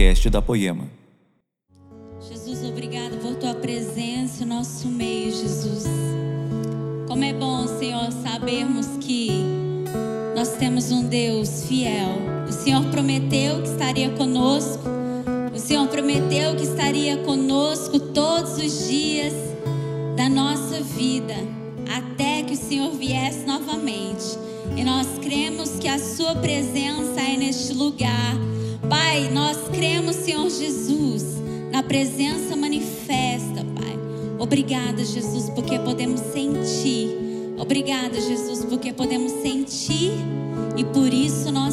podcast da Poema. Jesus, obrigado por tua presença no nosso meio, Jesus. Como é bom, Senhor, sabermos que nós temos um Deus fiel. O Senhor prometeu que estaria conosco. O Senhor prometeu que estaria conosco todos os dias da nossa vida, até que o Senhor viesse novamente. E nós cremos que a Sua presença é neste lugar. Pai, nós cremos, Senhor Jesus, na presença manifesta, Pai. Obrigada, Jesus, porque podemos sentir. Obrigada, Jesus, porque podemos sentir e por isso nós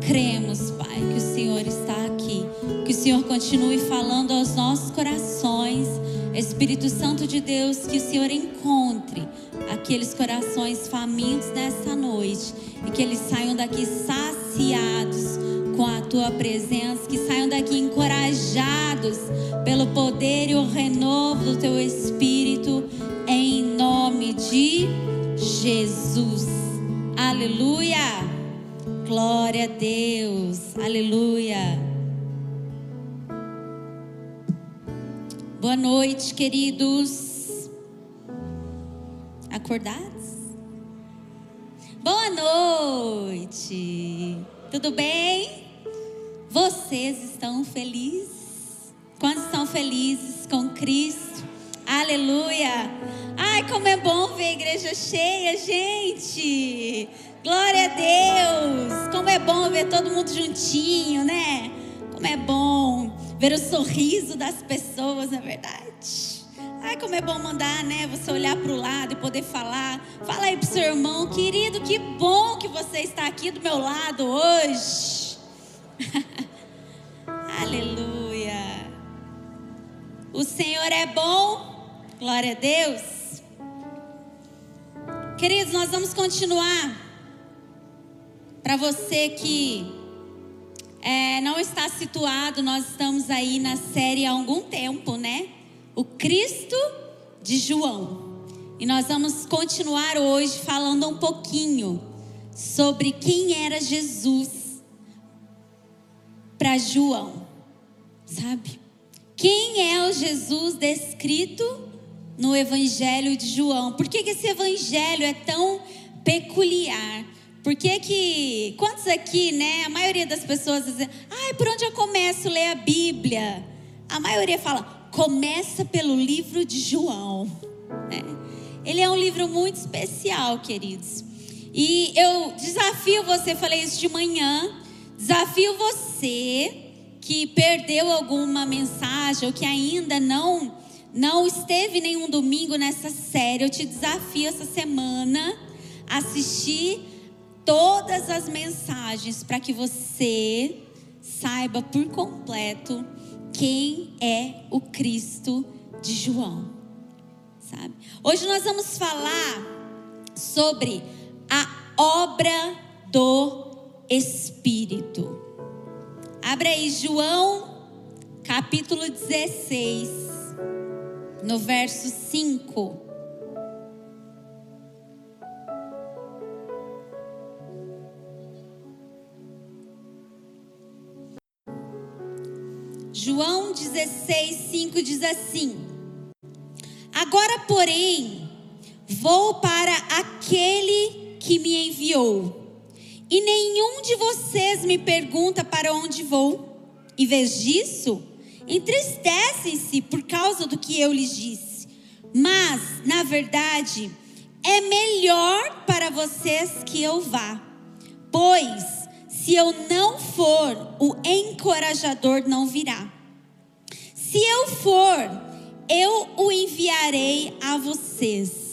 cremos, Pai, que o Senhor está aqui. Que o Senhor continue falando aos nossos corações. Espírito Santo de Deus, que o Senhor encontre aqueles corações famintos nessa noite e que eles saiam daqui saciados com a tua presença, que saiam daqui encorajados pelo poder e o renovo do teu Espírito, em nome de Jesus. Aleluia! Glória a Deus, aleluia. Boa noite, queridos. Acordados? Boa noite. Tudo bem? Vocês estão felizes? Quantos estão felizes com Cristo? Aleluia! Ai, como é bom ver a igreja cheia, gente! Glória a Deus! Como é bom ver todo mundo juntinho, né? Como é bom ver o sorriso das pessoas, na é verdade. Ai, como é bom mandar, né? Você olhar para o lado e poder falar. Fala aí pro seu irmão, querido, que bom que você está aqui do meu lado hoje. Aleluia. O Senhor é bom. Glória a Deus. Queridos, nós vamos continuar. Para você que é, não está situado, nós estamos aí na série há algum tempo, né? o Cristo de João. E nós vamos continuar hoje falando um pouquinho sobre quem era Jesus para João, sabe? Quem é o Jesus descrito no Evangelho de João? Por que, que esse Evangelho é tão peculiar? Por que que, quantos aqui, né? A maioria das pessoas dizem, ai, por onde eu começo a ler a Bíblia? A maioria fala, começa pelo livro de João. Né? Ele é um livro muito especial, queridos. E eu desafio você, falei isso de manhã, desafio você que perdeu alguma mensagem ou que ainda não não esteve nenhum domingo nessa série, eu te desafio essa semana a assistir todas as mensagens para que você saiba por completo quem é o Cristo de João, sabe? Hoje nós vamos falar sobre a obra do Espírito. Abre aí João, capítulo 16, no verso 5. João 16, 5 diz assim: Agora, porém, vou para aquele que me enviou, e nenhum de vocês me pergunta para onde vou. Em vez disso, entristecem-se por causa do que eu lhes disse. Mas, na verdade, é melhor para vocês que eu vá, pois se eu não for, o encorajador não virá. Se eu for, eu o enviarei a vocês.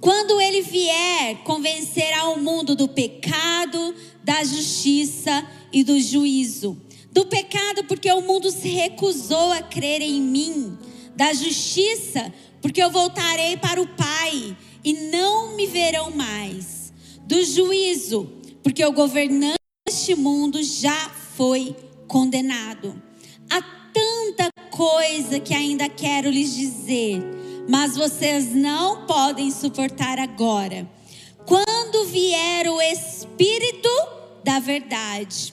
Quando ele vier, convencerá o mundo do pecado, da justiça e do juízo. Do pecado, porque o mundo se recusou a crer em mim. Da justiça, porque eu voltarei para o Pai e não me verão mais. Do juízo, porque o governante deste mundo já foi condenado. A tanta coisa que ainda quero lhes dizer, mas vocês não podem suportar agora. Quando vier o Espírito da Verdade,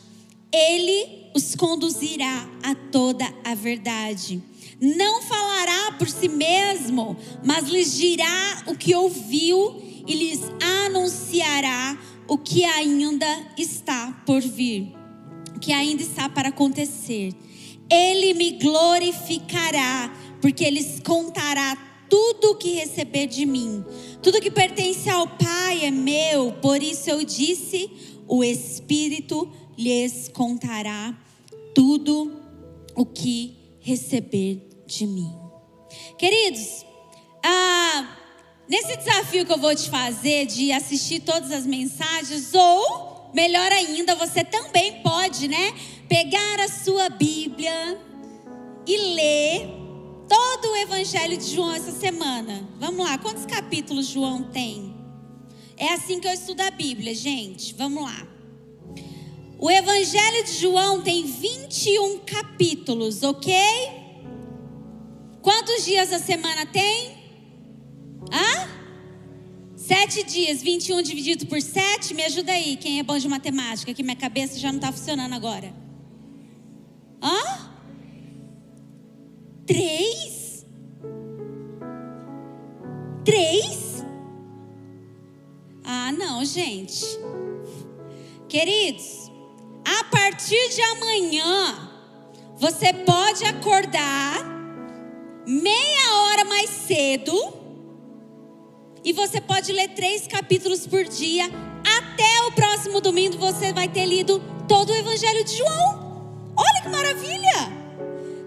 ele os conduzirá a toda a verdade. Não falará por si mesmo, mas lhes dirá o que ouviu e lhes anunciará o que ainda está por vir, o que ainda está para acontecer. Ele me glorificará, porque lhes contará tudo o que receber de mim. Tudo que pertence ao Pai é meu, por isso eu disse: o Espírito lhes contará tudo o que receber de mim. Queridos, ah, nesse desafio que eu vou te fazer de assistir todas as mensagens, ou melhor ainda, você também pode, né, pegar a sua Bíblia e ler todo o Evangelho de João essa semana. Vamos lá, quantos capítulos João tem? É assim que eu estudo a Bíblia, gente. Vamos lá. O Evangelho de João tem 21 capítulos, ok? Quantos dias a semana tem? Hã? Sete dias, 21 dividido por sete, me ajuda aí, quem é bom de matemática, que minha cabeça já não está funcionando agora. Hã? Três? Três? Ah, não, gente. Queridos, a partir de amanhã, você pode acordar meia hora mais cedo e você pode ler três capítulos por dia. Até o próximo domingo você vai ter lido todo o Evangelho de João. Olha que maravilha!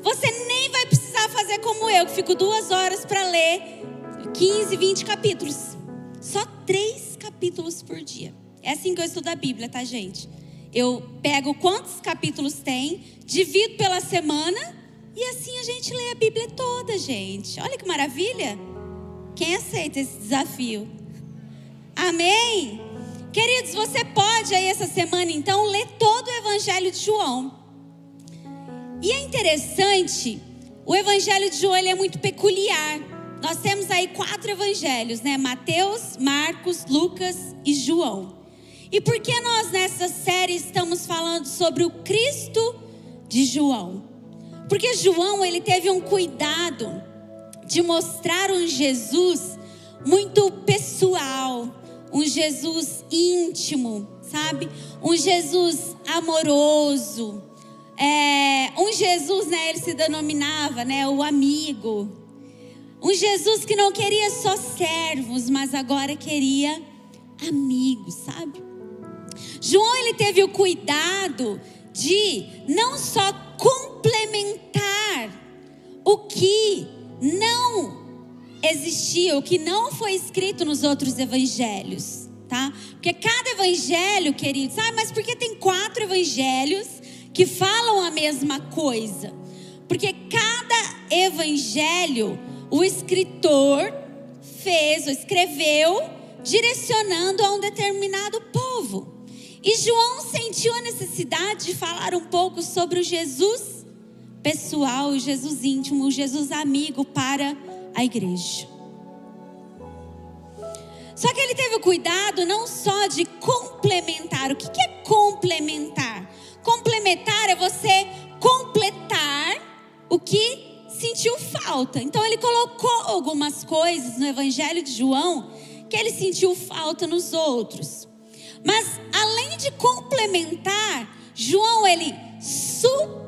Você nem vai precisar fazer como eu, que fico duas horas para ler 15, 20 capítulos. Só três capítulos por dia. É assim que eu estudo a Bíblia, tá, gente? Eu pego quantos capítulos tem, divido pela semana e assim a gente lê a Bíblia toda, gente. Olha que maravilha. Quem aceita esse desafio? Amém? Queridos, você pode aí essa semana então ler todo o Evangelho de João. E é interessante, o Evangelho de João é muito peculiar. Nós temos aí quatro evangelhos, né? Mateus, Marcos, Lucas e João. E por que nós nessa série estamos falando sobre o Cristo de João? Porque João ele teve um cuidado de mostrar um Jesus muito pessoal, um Jesus íntimo, sabe? Um Jesus amoroso, é, um Jesus, né? Ele se denominava, né? O amigo. Um Jesus que não queria só servos, mas agora queria amigos, sabe? João ele teve o cuidado de não só complementar o que não existia, o que não foi escrito nos outros evangelhos, tá? Porque cada evangelho, queridos, ah, mas porque tem quatro evangelhos que falam a mesma coisa? Porque cada evangelho, o escritor fez ou escreveu direcionando a um determinado povo. E João sentiu a necessidade de falar um pouco sobre o Jesus pessoal, o Jesus íntimo, o Jesus amigo para a igreja. Só que ele teve o cuidado não só de complementar. O que é complementar? Complementar é você completar o que sentiu falta. Então ele colocou algumas coisas no Evangelho de João que ele sentiu falta nos outros. Mas além de complementar, João ele suplementou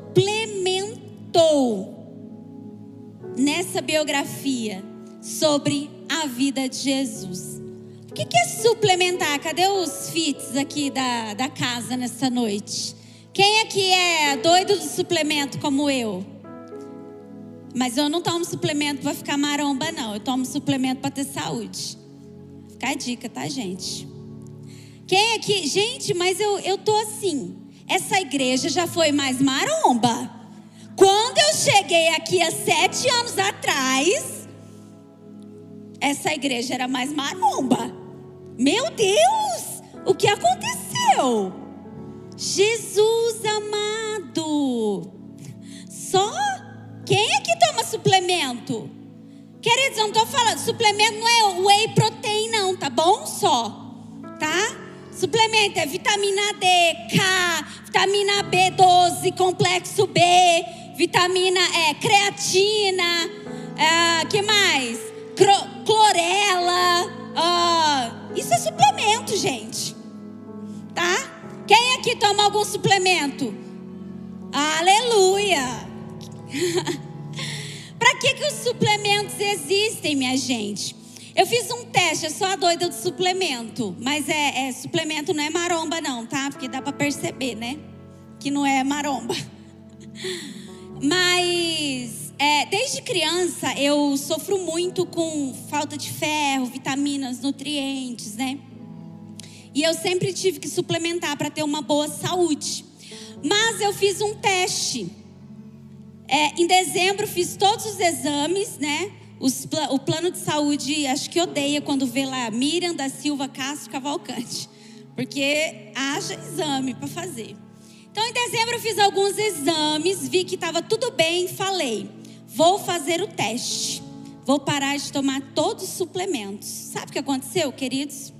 nessa biografia sobre a vida de Jesus. O que é suplementar? Cadê os fits aqui da, da casa nessa noite? Quem aqui é doido do suplemento como eu? Mas eu não tomo suplemento para ficar maromba, não. Eu tomo suplemento para ter saúde. Fica a dica, tá, gente? Quem aqui? Gente, mas eu, eu tô assim. Essa igreja já foi mais maromba. Quando eu cheguei aqui há sete anos atrás, essa igreja era mais maromba. Meu Deus, o que aconteceu? Jesus amado. Só quem é que toma suplemento? Queridos, eu não estou falando, suplemento não é whey protein, não, tá bom? Só, tá? Suplemento é vitamina D, K, vitamina B12, complexo B, vitamina é, creatina, é, que mais? clorela. isso é suplemento, gente. Tá? Quem aqui toma algum suplemento? Aleluia! Para que, que os suplementos existem, minha gente? Eu fiz um teste, eu sou a doida do suplemento. Mas é, é suplemento não é maromba, não, tá? Porque dá para perceber, né? Que não é maromba. Mas é, desde criança eu sofro muito com falta de ferro, vitaminas, nutrientes, né? E eu sempre tive que suplementar para ter uma boa saúde. Mas eu fiz um teste. É, em dezembro fiz todos os exames, né? Os, o plano de saúde, acho que odeia quando vê lá Miriam da Silva Castro Cavalcante. Porque haja exame para fazer. Então, em dezembro, eu fiz alguns exames, vi que estava tudo bem, falei: vou fazer o teste. Vou parar de tomar todos os suplementos. Sabe o que aconteceu, queridos?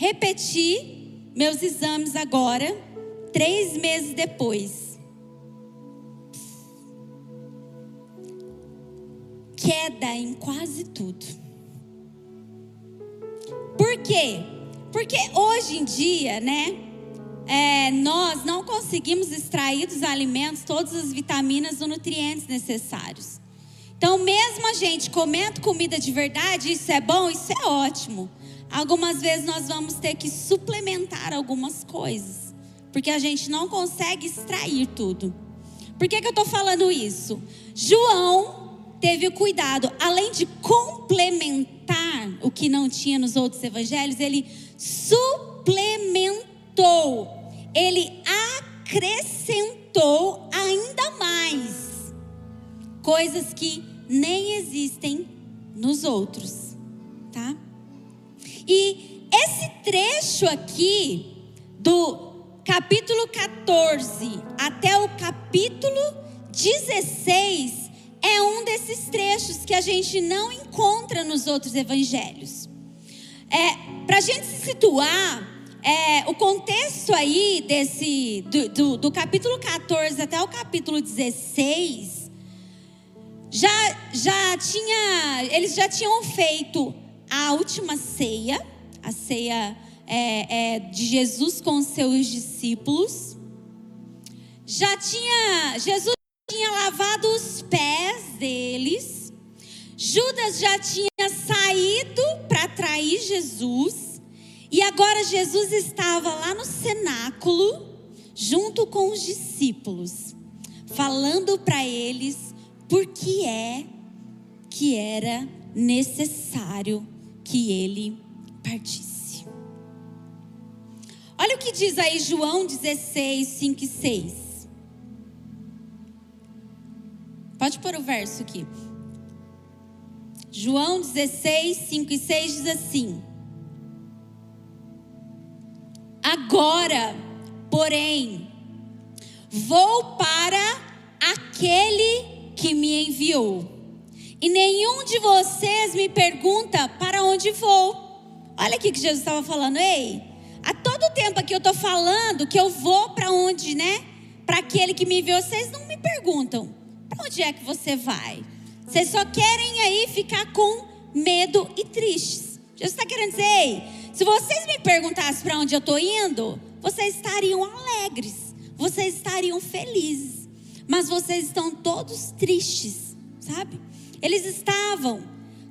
Repeti meus exames agora, três meses depois. Queda em quase tudo. Por quê? Porque hoje em dia, né? É, nós não conseguimos extrair dos alimentos todas as vitaminas ou nutrientes necessários. Então, mesmo a gente comendo comida de verdade, isso é bom, isso é ótimo. Algumas vezes nós vamos ter que suplementar algumas coisas, porque a gente não consegue extrair tudo. Por que, que eu estou falando isso? João teve o cuidado, além de complementar o que não tinha nos outros evangelhos, ele suplementou, ele acrescentou ainda mais coisas que nem existem nos outros, tá? E esse trecho aqui, do capítulo 14 até o capítulo 16, é um desses trechos que a gente não encontra nos outros evangelhos. É, Para a gente se situar, é, o contexto aí desse do, do, do, capítulo 14 até o capítulo 16 já, já tinha eles já tinham feito a última ceia, a ceia é, é, de Jesus com os seus discípulos. Já tinha, Jesus tinha lavado os pés deles. Judas já tinha saído para trair Jesus. E agora Jesus estava lá no cenáculo, junto com os discípulos, falando para eles por que é que era necessário que ele partisse. Olha o que diz aí João 16, 5 e 6. Pode pôr o verso aqui. João 16, 5 e 6 diz assim: Agora, porém, vou para aquele que me enviou e nenhum de vocês me pergunta para onde vou. Olha aqui que Jesus estava falando, ei, há todo tempo aqui eu estou falando que eu vou para onde, né? Para aquele que me enviou, vocês não me perguntam para onde é que você vai. Vocês só querem aí ficar com medo e tristes. Jesus está querendo dizer, ei, se vocês me perguntassem para onde eu estou indo, vocês estariam alegres, vocês estariam felizes. Mas vocês estão todos tristes, sabe? Eles estavam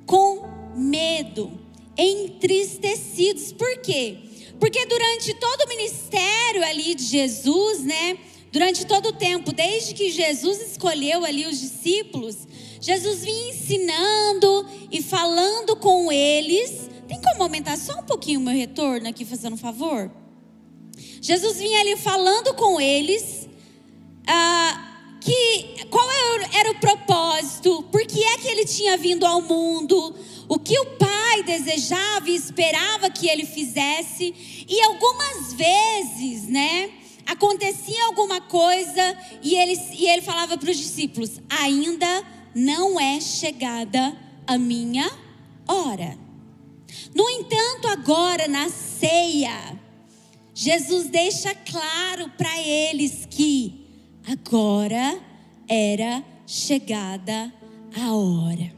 com medo, entristecidos. Por quê? Porque durante todo o ministério ali de Jesus, né? Durante todo o tempo, desde que Jesus escolheu ali os discípulos, Jesus vinha ensinando e falando com eles. Tem como aumentar só um pouquinho o meu retorno aqui, fazendo um favor? Jesus vinha ali falando com eles. Ah, que qual era o propósito, por que é que ele tinha vindo ao mundo, o que o pai desejava e esperava que ele fizesse, e algumas vezes, né, acontecia alguma coisa e ele, e ele falava para os discípulos: ainda não é chegada a minha hora. No entanto, agora na ceia, Jesus deixa claro para eles que agora era chegada a hora.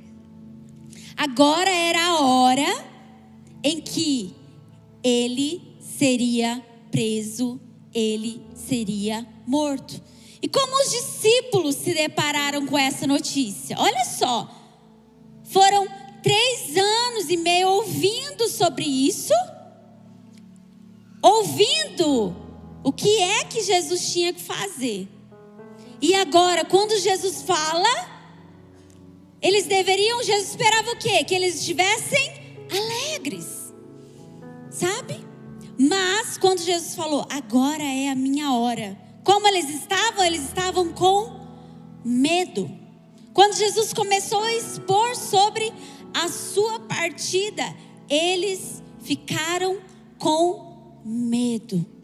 Agora era a hora em que ele seria preso, ele seria morto. E como os discípulos se depararam com essa notícia? Olha só, foram três anos e meio ouvindo sobre isso, ouvindo o que é que Jesus tinha que fazer. E agora, quando Jesus fala, eles deveriam, Jesus esperava o quê? Que eles estivessem alegres, sabe? Mas quando Jesus falou, agora é a minha hora, como eles estavam? Eles estavam com medo. Quando Jesus começou a expor sobre a sua partida, eles ficaram com medo.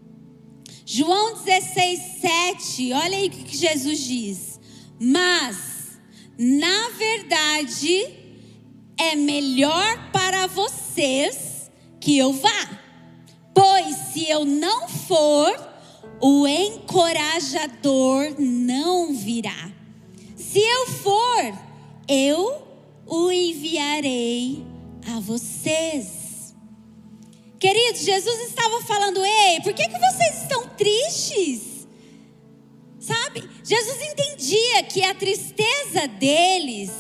João 16, 7, olha aí o que Jesus diz. Mas, na verdade, é melhor para vocês que eu vá. Pois se eu não for, o encorajador não virá. Se eu for, eu o enviarei a vocês. Queridos, Jesus estava falando: ei, por que, que vocês estão tristes? Sabe? Jesus entendia que a tristeza deles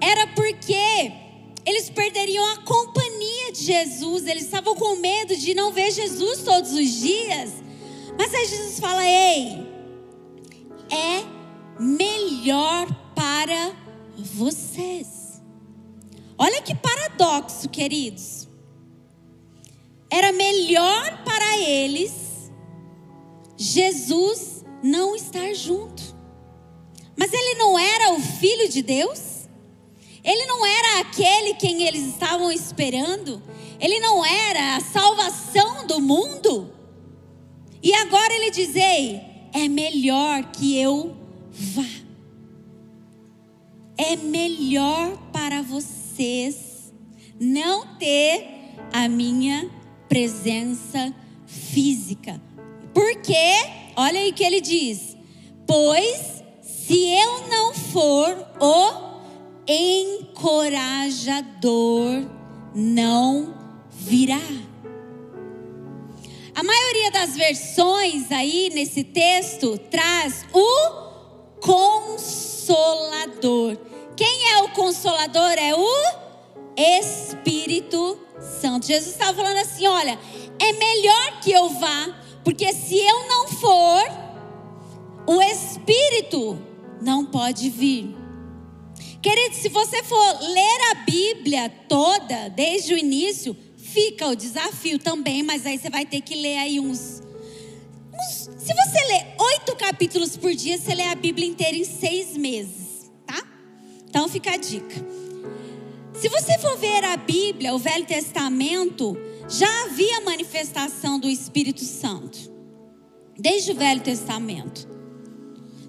era porque eles perderiam a companhia de Jesus, eles estavam com medo de não ver Jesus todos os dias. Mas aí Jesus fala: ei, é melhor para vocês. Olha que paradoxo, queridos. Era melhor para eles Jesus não estar junto. Mas ele não era o filho de Deus? Ele não era aquele quem eles estavam esperando? Ele não era a salvação do mundo? E agora ele diz: Ei, é melhor que eu vá. É melhor para vocês não ter a minha presença física. Porque, olha aí o que ele diz: Pois se eu não for o encorajador não virá. A maioria das versões aí nesse texto traz o consolador. Quem é o consolador? É o Espírito Santo. Jesus estava falando assim: olha, é melhor que eu vá, porque se eu não for, o Espírito não pode vir. Querido, se você for ler a Bíblia toda, desde o início, fica o desafio também, mas aí você vai ter que ler aí uns. uns se você ler oito capítulos por dia, você lê a Bíblia inteira em seis meses, tá? Então fica a dica. Se você for ver a Bíblia, o Velho Testamento, já havia manifestação do Espírito Santo, desde o Velho Testamento.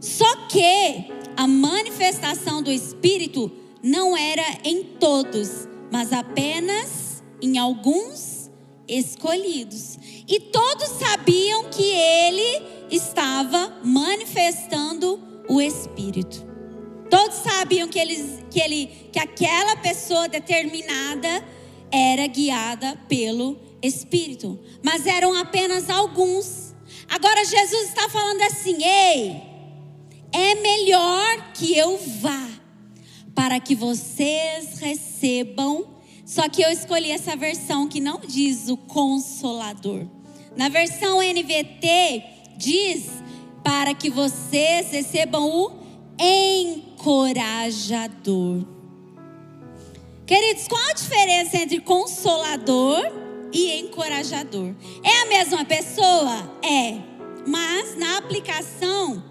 Só que a manifestação do Espírito não era em todos, mas apenas em alguns escolhidos. E todos sabiam que ele estava manifestando o Espírito. Todos sabiam que, eles, que, ele, que aquela pessoa determinada era guiada pelo Espírito, mas eram apenas alguns. Agora Jesus está falando assim: ei, é melhor que eu vá, para que vocês recebam. Só que eu escolhi essa versão que não diz o consolador. Na versão NVT diz para que vocês recebam o encorajador. Queridos, qual a diferença entre consolador e encorajador? É a mesma pessoa? É. Mas na aplicação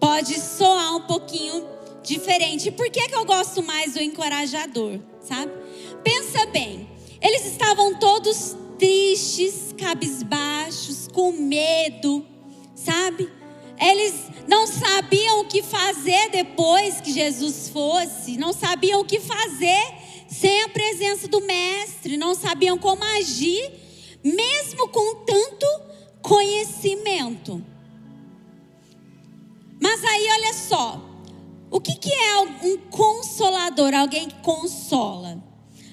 pode soar um pouquinho diferente. Por que, que eu gosto mais do encorajador, sabe? Pensa bem, eles estavam todos tristes, cabisbaixos, com medo, sabe? Eles não sabiam o que fazer depois que Jesus fosse, não sabiam o que fazer sem a presença do Mestre, não sabiam como agir, mesmo com tanto conhecimento. Mas aí, olha só, o que, que é um consolador? Alguém que consola.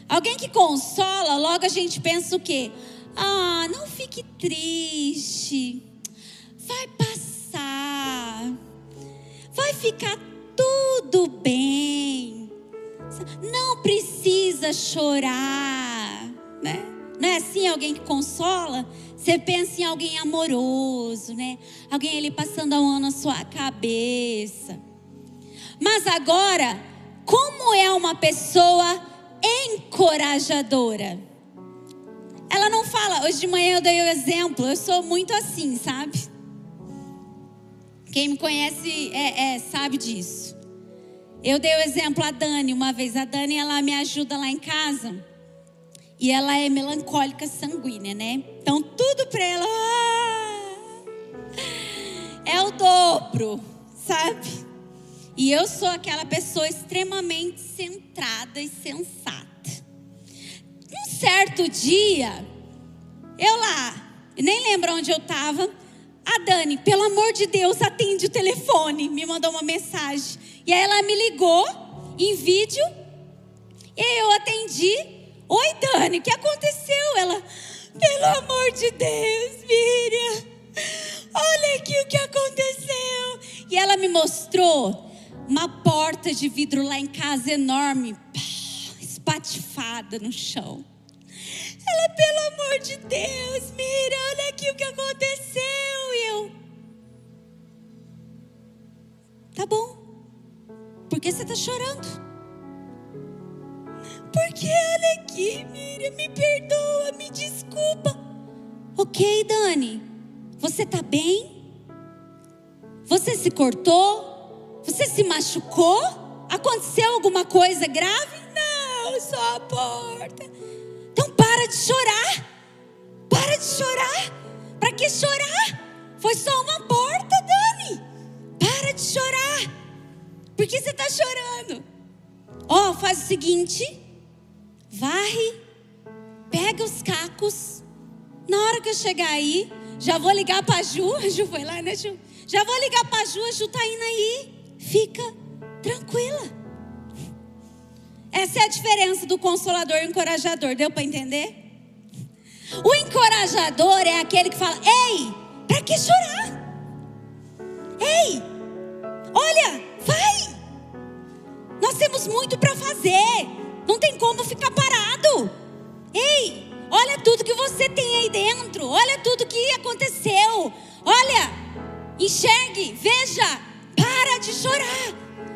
Alguém que consola, logo a gente pensa o quê? Ah, não fique triste. Vai passar. Vai ficar tudo bem. Não precisa chorar, né? Não é assim alguém que consola? Você pensa em alguém amoroso, né? Alguém ali passando a mão na sua cabeça. Mas agora, como é uma pessoa encorajadora? Ela não fala, hoje de manhã eu dei o exemplo, eu sou muito assim, sabe? Quem me conhece é, é, sabe disso. Eu dei o exemplo a Dani uma vez. A Dani, ela me ajuda lá em casa. E ela é melancólica sanguínea, né? Então tudo para ela ah, é o dobro, sabe? E eu sou aquela pessoa extremamente centrada e sensata. Um certo dia, eu lá, nem lembro onde eu estava. A Dani, pelo amor de Deus, atende o telefone. Me mandou uma mensagem. E aí ela me ligou em vídeo. E aí eu atendi. Oi, Dani, o que aconteceu? Ela, pelo amor de Deus, Miriam. Olha aqui o que aconteceu. E ela me mostrou uma porta de vidro lá em casa enorme, espatifada no chão. Ela, pelo amor de Deus, Miriam, olha aqui o que aconteceu. E eu, tá bom. Por que você está chorando? Porque olha aqui, Miriam, me perdoa, me desculpa. Ok, Dani, você está bem? Você se cortou? Você se machucou? Aconteceu alguma coisa grave? Não, só a porta. Para de chorar. Para de chorar. Para que chorar? Foi só uma porta, Dani. Para de chorar. Por que você está chorando? Ó, oh, faz o seguinte: varre, pega os cacos. Na hora que eu chegar aí, já vou ligar para a Ju. A Ju foi lá, né, Ju? Já vou ligar para a Ju, a Ju tá indo aí. Fica tranquila. Essa é a diferença do consolador e encorajador. Deu para entender? O encorajador é aquele que fala: Ei, para que chorar? Ei, olha, vai. Nós temos muito para fazer. Não tem como ficar parado. Ei, olha tudo que você tem aí dentro. Olha tudo que aconteceu. Olha, enxergue, veja. Para de chorar.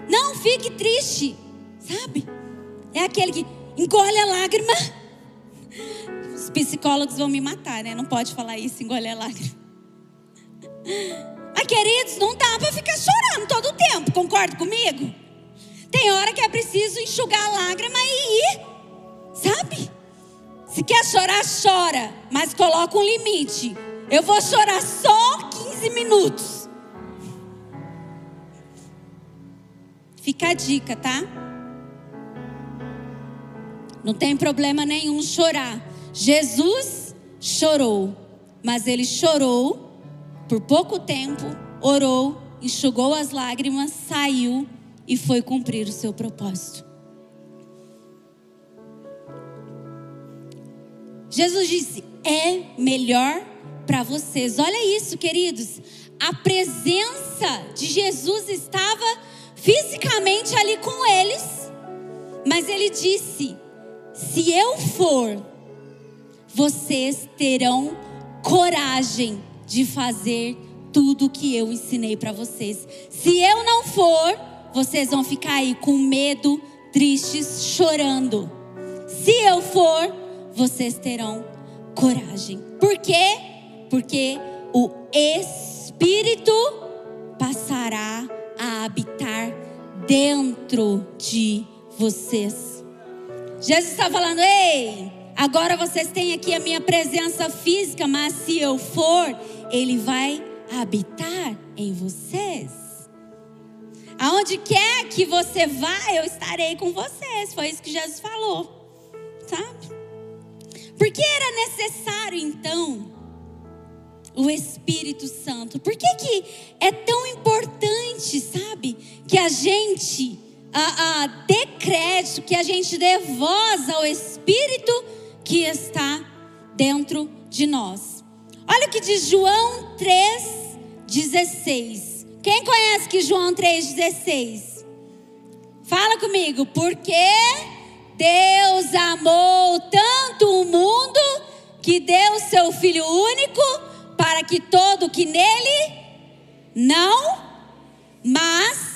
Não fique triste, sabe? É aquele que engole a lágrima. Os psicólogos vão me matar, né? Não pode falar isso, engole a lágrima. Mas, queridos, não dá para ficar chorando todo o tempo, concorda comigo? Tem hora que é preciso enxugar a lágrima e ir, sabe? Se quer chorar, chora, mas coloca um limite. Eu vou chorar só 15 minutos. Fica a dica, tá? Não tem problema nenhum chorar. Jesus chorou, mas ele chorou por pouco tempo, orou, enxugou as lágrimas, saiu e foi cumprir o seu propósito. Jesus disse: é melhor para vocês. Olha isso, queridos. A presença de Jesus estava fisicamente ali com eles, mas ele disse: se eu for, vocês terão coragem de fazer tudo que eu ensinei para vocês. Se eu não for, vocês vão ficar aí com medo, tristes, chorando. Se eu for, vocês terão coragem. Por quê? Porque o Espírito passará a habitar dentro de vocês. Jesus está falando: ei, agora vocês têm aqui a minha presença física, mas se eu for, Ele vai habitar em vocês. Aonde quer que você vá, eu estarei com vocês. Foi isso que Jesus falou. Sabe? Porque era necessário então o Espírito Santo? Por que, que é tão importante, sabe? Que a gente a, a, dê crédito, que a gente dê voz ao Espírito que está dentro de nós. Olha o que diz João 3,16. Quem conhece que João 3,16? Fala comigo. Porque Deus amou tanto o mundo que deu seu Filho único para que todo que nele não, mas.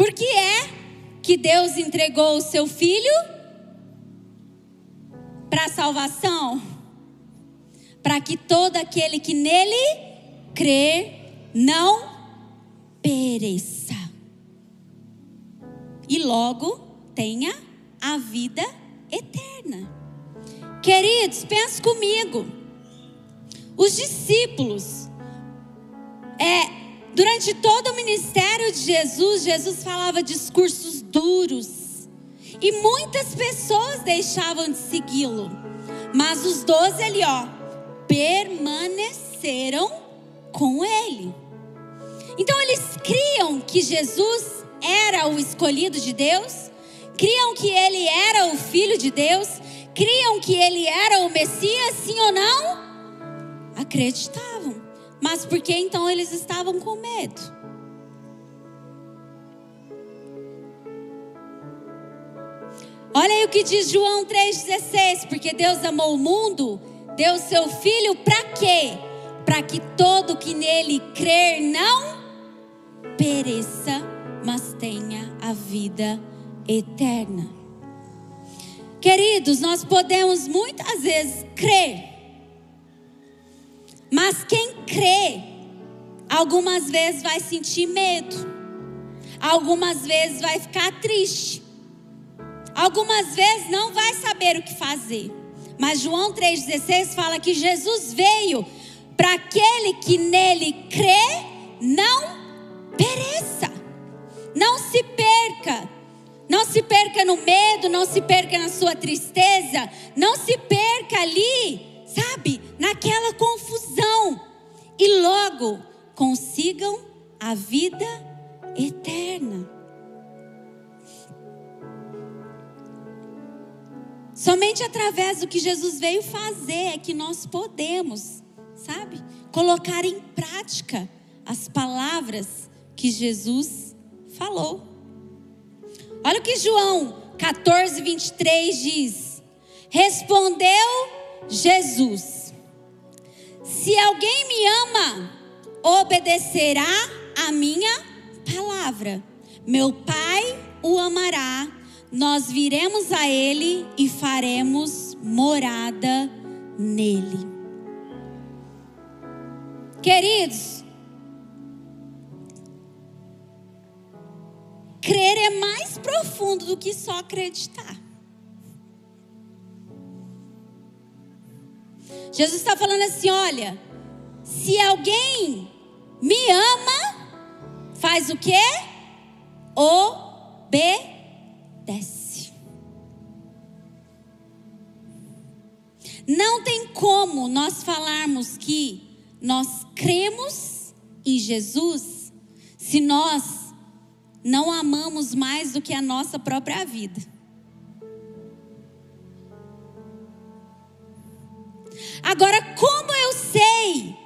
Por que é que Deus entregou o seu Filho para a salvação? Para que todo aquele que nele crer, não pereça. E logo tenha a vida eterna. Queridos, pense comigo. Os discípulos, é, durante todo o ministério de Jesus, Jesus falava discursos duros. E muitas pessoas deixavam de segui-lo. Mas os doze ali, ó, permaneceram com ele. Então eles criam que Jesus era o escolhido de Deus, criam que ele era o filho de Deus, criam que ele era o Messias, sim ou não? Acreditavam. Mas por que então eles estavam com medo? Olha aí o que diz João 3,16: porque Deus amou o mundo, deu seu filho para quê? para que todo que nele crer não pereça, mas tenha a vida eterna. Queridos, nós podemos muitas vezes crer, mas quem crê, algumas vezes vai sentir medo, algumas vezes vai ficar triste, algumas vezes não vai saber o que fazer. Mas João 3,16 fala que Jesus veio para aquele que nele crê, não pereça, não se perca. Não se perca no medo, não se perca na sua tristeza, não se perca ali, sabe, naquela confusão. E logo consigam a vida eterna. Somente através do que Jesus veio fazer é que nós podemos sabe? Colocar em prática as palavras que Jesus falou. Olha o que João 14, 23 diz: Respondeu Jesus: Se alguém me ama, obedecerá a minha palavra. Meu Pai o amará, nós viremos a ele e faremos morada nele. Queridos, crer é mais profundo do que só acreditar. Jesus está falando assim: olha, se alguém me ama, faz o quê? Obedece. Não tem como nós falarmos que nós cremos em Jesus se nós não amamos mais do que a nossa própria vida. Agora, como eu sei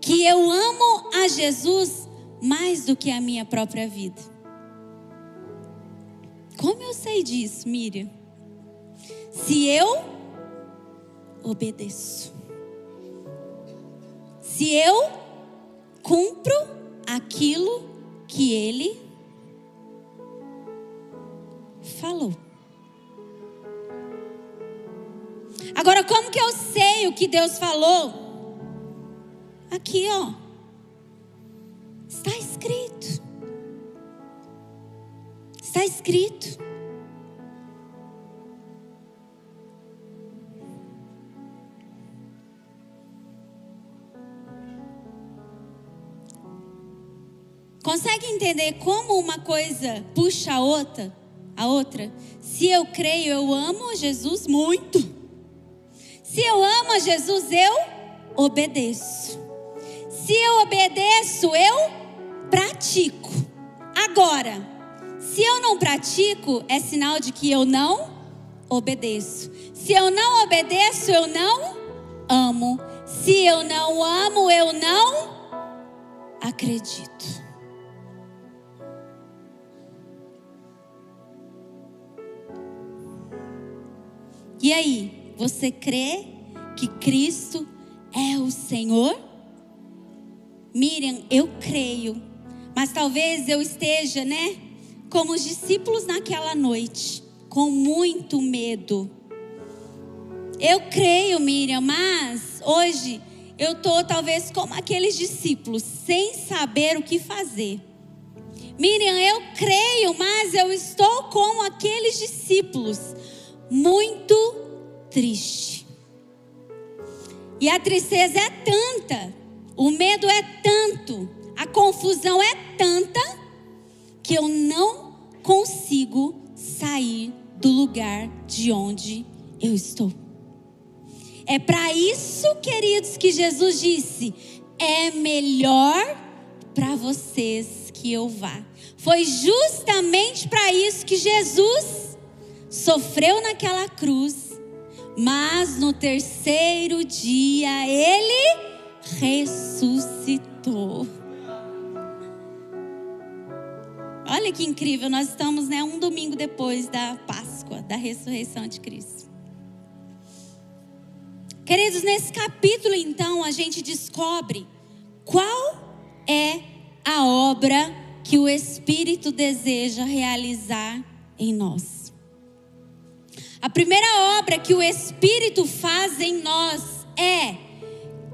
que eu amo a Jesus mais do que a minha própria vida? Como eu sei disso, Miriam? Se eu obedeço se eu cumpro aquilo que ele falou. Agora, como que eu sei o que Deus falou? Aqui, ó. Está escrito. Está escrito. Consegue entender como uma coisa puxa a outra? A outra? Se eu creio, eu amo Jesus muito. Se eu amo a Jesus, eu obedeço. Se eu obedeço, eu pratico. Agora, se eu não pratico, é sinal de que eu não obedeço. Se eu não obedeço, eu não amo. Se eu não amo, eu não acredito. E aí, você crê que Cristo é o Senhor? Miriam, eu creio, mas talvez eu esteja, né, como os discípulos naquela noite, com muito medo. Eu creio, Miriam, mas hoje eu estou talvez como aqueles discípulos, sem saber o que fazer. Miriam, eu creio, mas eu estou como aqueles discípulos, muito triste. E a tristeza é tanta, o medo é tanto, a confusão é tanta, que eu não consigo sair do lugar de onde eu estou. É para isso, queridos, que Jesus disse: é melhor para vocês que eu vá. Foi justamente para isso que Jesus sofreu naquela cruz, mas no terceiro dia ele ressuscitou. Olha que incrível, nós estamos né, um domingo depois da Páscoa, da ressurreição de Cristo. Queridos, nesse capítulo então a gente descobre qual é a obra que o Espírito deseja realizar em nós. A primeira obra que o Espírito faz em nós é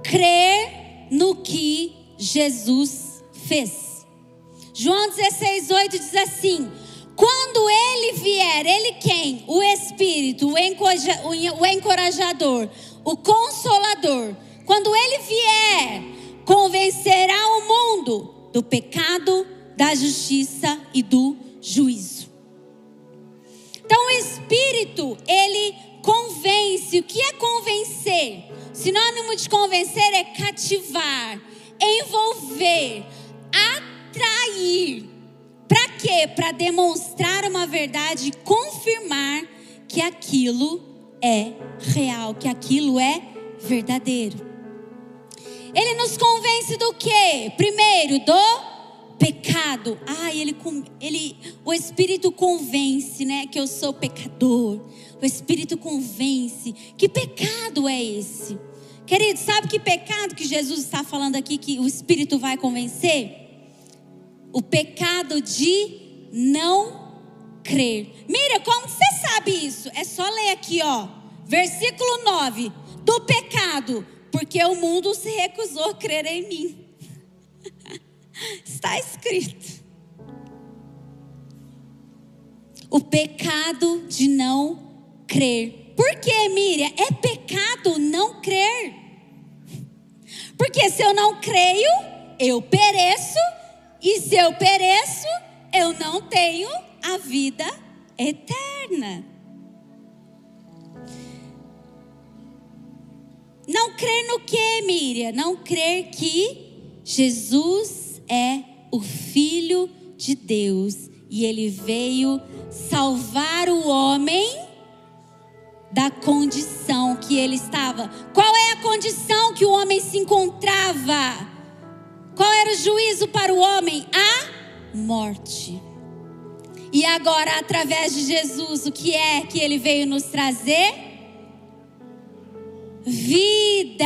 crer no que Jesus fez. João 16, 8 diz assim: Quando ele vier, ele quem? O Espírito, o encorajador, o consolador. Quando ele vier, convencerá o mundo do pecado, da justiça e do juízo. Então o Espírito, ele convence. O que é convencer? Sinônimo de convencer é cativar, envolver, atrair. Para quê? Para demonstrar uma verdade e confirmar que aquilo é real, que aquilo é verdadeiro. Ele nos convence do quê? Primeiro, do pecado. Ah, ele, ele, o Espírito convence, né, que eu sou pecador. O Espírito convence. Que pecado é esse? Querido, sabe que pecado que Jesus está falando aqui que o Espírito vai convencer? O pecado de não crer. Mira, como você sabe isso? É só ler aqui, ó. Versículo 9. Do pecado, porque o mundo se recusou a crer em mim. Está escrito. O pecado de não crer. Por que, Miriam? É pecado não crer. Porque se eu não creio, eu pereço. E se eu pereço, eu não tenho a vida eterna. Não crer no que, Miriam? Não crer que Jesus é o Filho de Deus e ele veio salvar o homem da condição que ele estava. Qual é a condição que o homem se encontrava? Qual era o juízo para o homem? A morte. E agora, através de Jesus, o que é que ele veio nos trazer? Vida.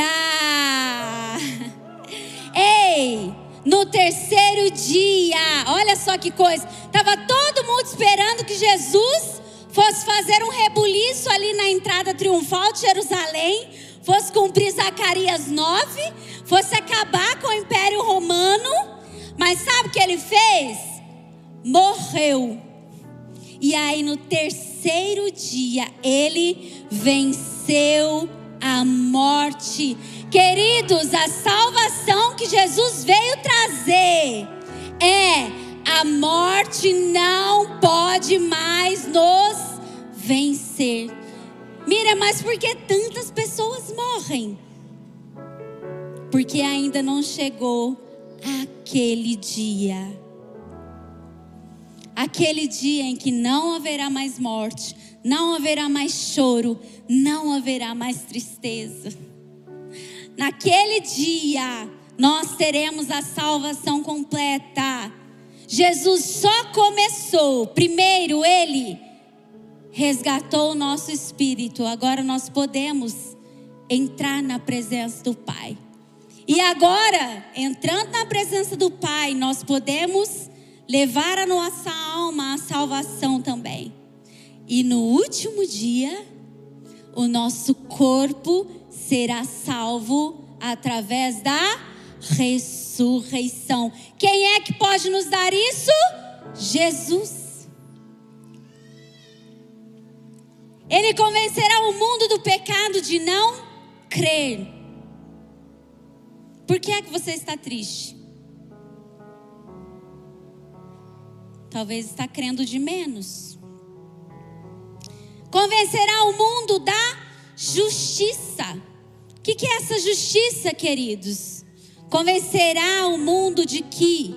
Ei! No terceiro dia. Olha só que coisa. Estava todo mundo esperando que Jesus fosse fazer um rebuliço ali na entrada triunfal de Jerusalém, fosse cumprir Zacarias 9, fosse acabar com o Império Romano. Mas sabe o que ele fez? Morreu. E aí no terceiro dia ele venceu a morte. Queridos, a salvação que Jesus veio trazer é morte não pode mais nos vencer. Mira, mas por que tantas pessoas morrem? Porque ainda não chegou aquele dia. Aquele dia em que não haverá mais morte, não haverá mais choro, não haverá mais tristeza. Naquele dia, nós teremos a salvação completa. Jesus só começou, primeiro ele resgatou o nosso espírito, agora nós podemos entrar na presença do Pai. E agora, entrando na presença do Pai, nós podemos levar a nossa alma à salvação também. E no último dia, o nosso corpo será salvo através da ressurreição. Quem é que pode nos dar isso? Jesus. Ele convencerá o mundo do pecado de não crer. Por que é que você está triste? Talvez está crendo de menos. Convencerá o mundo da justiça. O que, que é essa justiça, queridos? Convencerá o mundo de que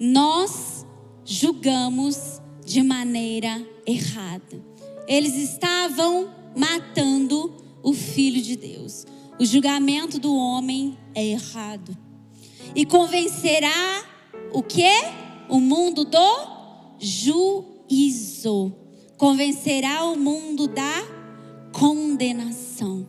nós julgamos de maneira errada. Eles estavam matando o Filho de Deus. O julgamento do homem é errado. E convencerá o que? O mundo do juízo. Convencerá o mundo da condenação.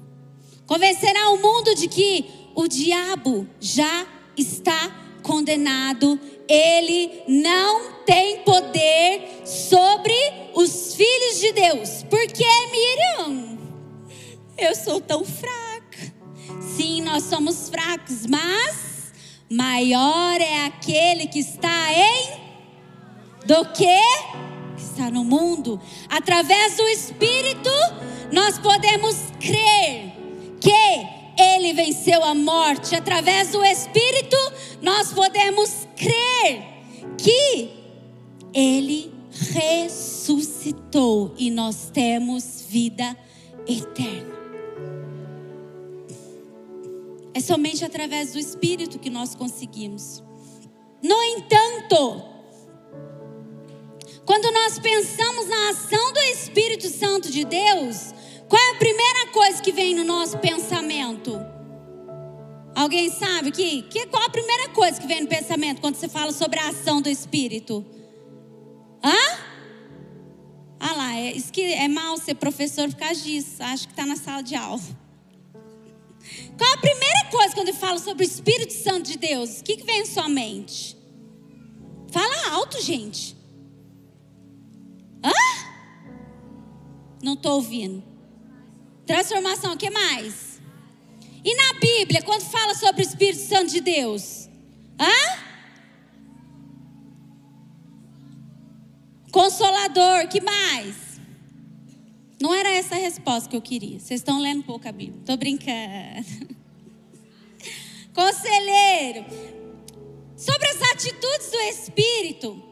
Convencerá o mundo de que o diabo já está condenado. Ele não tem poder sobre os filhos de Deus. Porque, Miriam, eu sou tão fraca. Sim, nós somos fracos, mas maior é aquele que está em do que está no mundo. Através do Espírito, nós podemos crer que ele venceu a morte. Através do Espírito, nós podemos crer que ele ressuscitou e nós temos vida eterna. É somente através do Espírito que nós conseguimos. No entanto, quando nós pensamos na ação do Espírito Santo de Deus, qual é a primeira coisa que vem no nosso pensamento? Alguém sabe que, que qual a primeira coisa que vem no pensamento quando você fala sobre a ação do Espírito? Hã? Ah lá, é, é mal ser professor por causa disso. Acho que está na sala de aula. Qual a primeira coisa quando eu falo sobre o Espírito Santo de Deus? O que, que vem em sua mente? Fala alto, gente. Hã? Não estou ouvindo. Transformação, o que mais? E na Bíblia, quando fala sobre o Espírito Santo de Deus? Hã? Consolador, que mais? Não era essa a resposta que eu queria. Vocês estão lendo pouco a Bíblia. Estou brincando. Conselheiro. Sobre as atitudes do Espírito,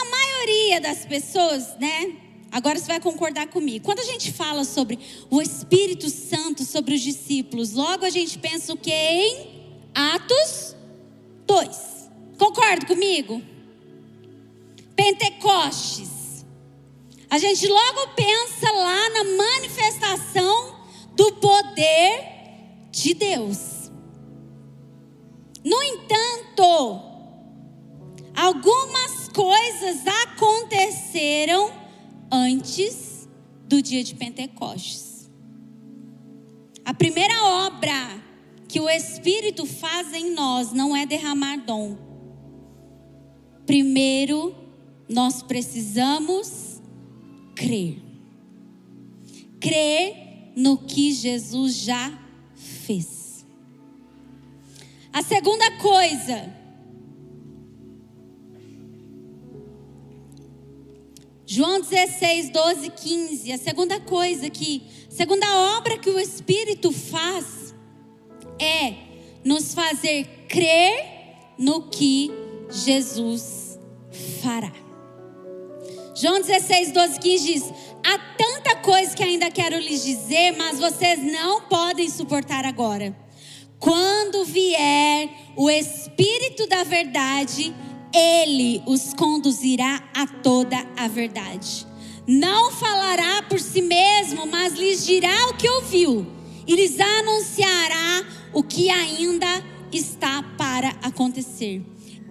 a maioria das pessoas, né? Agora você vai concordar comigo. Quando a gente fala sobre o Espírito Santo sobre os discípulos, logo a gente pensa o que em Atos 2. Concorda comigo? Pentecostes. A gente logo pensa lá na manifestação do poder de Deus. No entanto, algumas coisas aconteceram antes do dia de Pentecostes. A primeira obra que o Espírito faz em nós não é derramar dom. Primeiro, nós precisamos crer. Crer no que Jesus já fez. A segunda coisa João 16, 12, 15. A segunda coisa que, segunda obra que o Espírito faz é nos fazer crer no que Jesus fará. João 16, 12, 15 diz: Há tanta coisa que ainda quero lhes dizer, mas vocês não podem suportar agora. Quando vier o Espírito da Verdade, ele os conduzirá a toda a verdade. Não falará por si mesmo, mas lhes dirá o que ouviu e lhes anunciará o que ainda está para acontecer.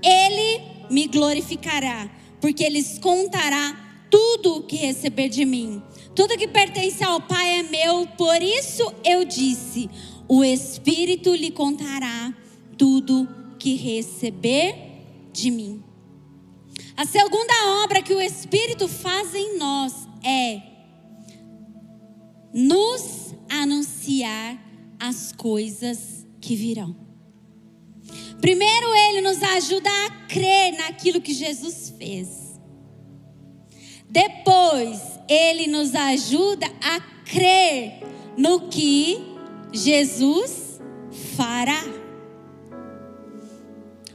Ele me glorificará, porque lhes contará tudo o que receber de mim. Tudo que pertence ao Pai é meu, por isso eu disse: o Espírito lhe contará tudo que receber de mim. A segunda obra que o Espírito faz em nós é nos anunciar as coisas que virão. Primeiro, ele nos ajuda a crer naquilo que Jesus fez. Depois, ele nos ajuda a crer no que Jesus fará.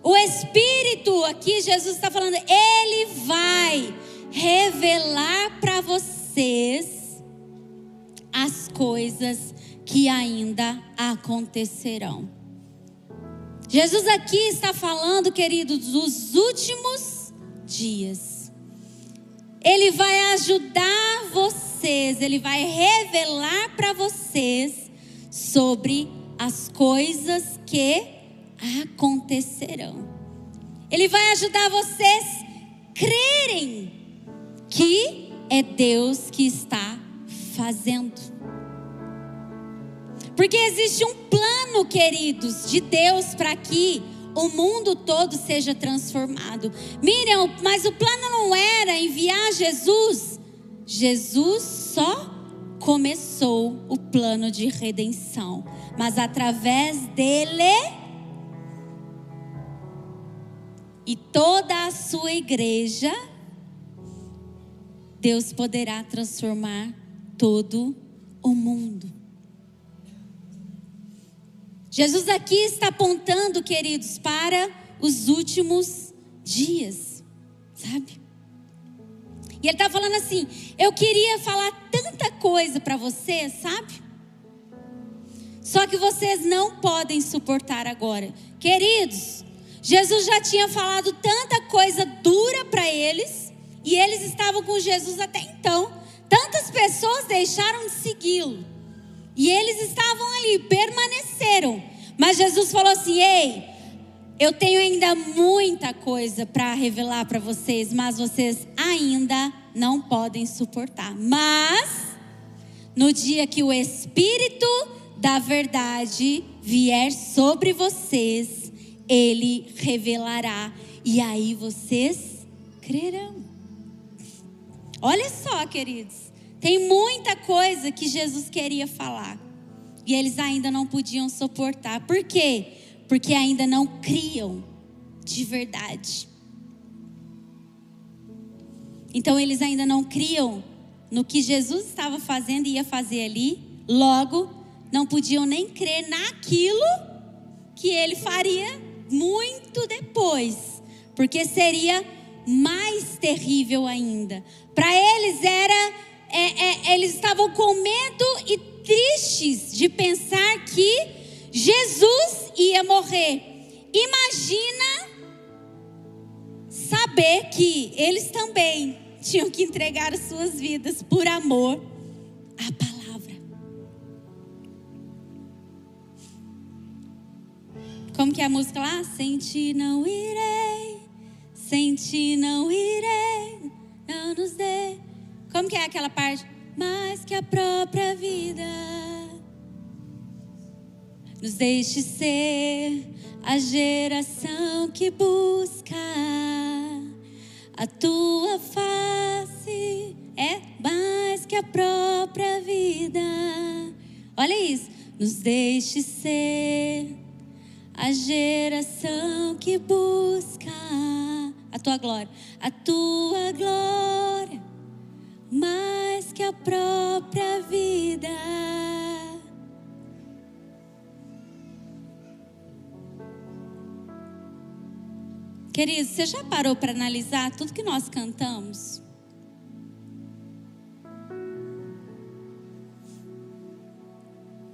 O Espírito, aqui Jesus está falando, ele vai revelar para vocês as coisas que ainda acontecerão. Jesus aqui está falando, queridos, dos últimos dias. Ele vai ajudar vocês, ele vai revelar para vocês sobre as coisas que acontecerão. Ele vai ajudar vocês crerem que é Deus que está fazendo. Porque existe um plano, queridos, de Deus para que o mundo todo seja transformado. Miriam, mas o plano não era enviar Jesus. Jesus só começou o plano de redenção, mas através dele e toda a sua igreja, Deus poderá transformar todo o mundo. Jesus aqui está apontando, queridos, para os últimos dias, sabe? E ele está falando assim: eu queria falar tanta coisa para vocês, sabe? Só que vocês não podem suportar agora. Queridos, Jesus já tinha falado tanta coisa dura para eles, e eles estavam com Jesus até então. Tantas pessoas deixaram de segui-lo. E eles estavam ali, permaneceram. Mas Jesus falou assim: Ei, eu tenho ainda muita coisa para revelar para vocês, mas vocês ainda não podem suportar. Mas, no dia que o Espírito da Verdade vier sobre vocês, ele revelará e aí vocês crerão. Olha só, queridos, tem muita coisa que Jesus queria falar e eles ainda não podiam suportar. Por quê? Porque ainda não criam de verdade. Então eles ainda não criam no que Jesus estava fazendo e ia fazer ali, logo não podiam nem crer naquilo que ele faria muito depois, porque seria mais terrível ainda. Para eles era, é, é, eles estavam com medo e tristes de pensar que Jesus ia morrer. Imagina saber que eles também tinham que entregar as suas vidas por amor à palavra. Como que é a música lá? Senti não irei, senti não irei, não nos dê. Como que é aquela parte? Mais que a própria vida. Nos deixe ser a geração que busca a tua face. É mais que a própria vida. Olha isso. Nos deixe ser a geração que busca a tua glória, a tua glória, mais que a própria vida. Querido, você já parou para analisar tudo que nós cantamos?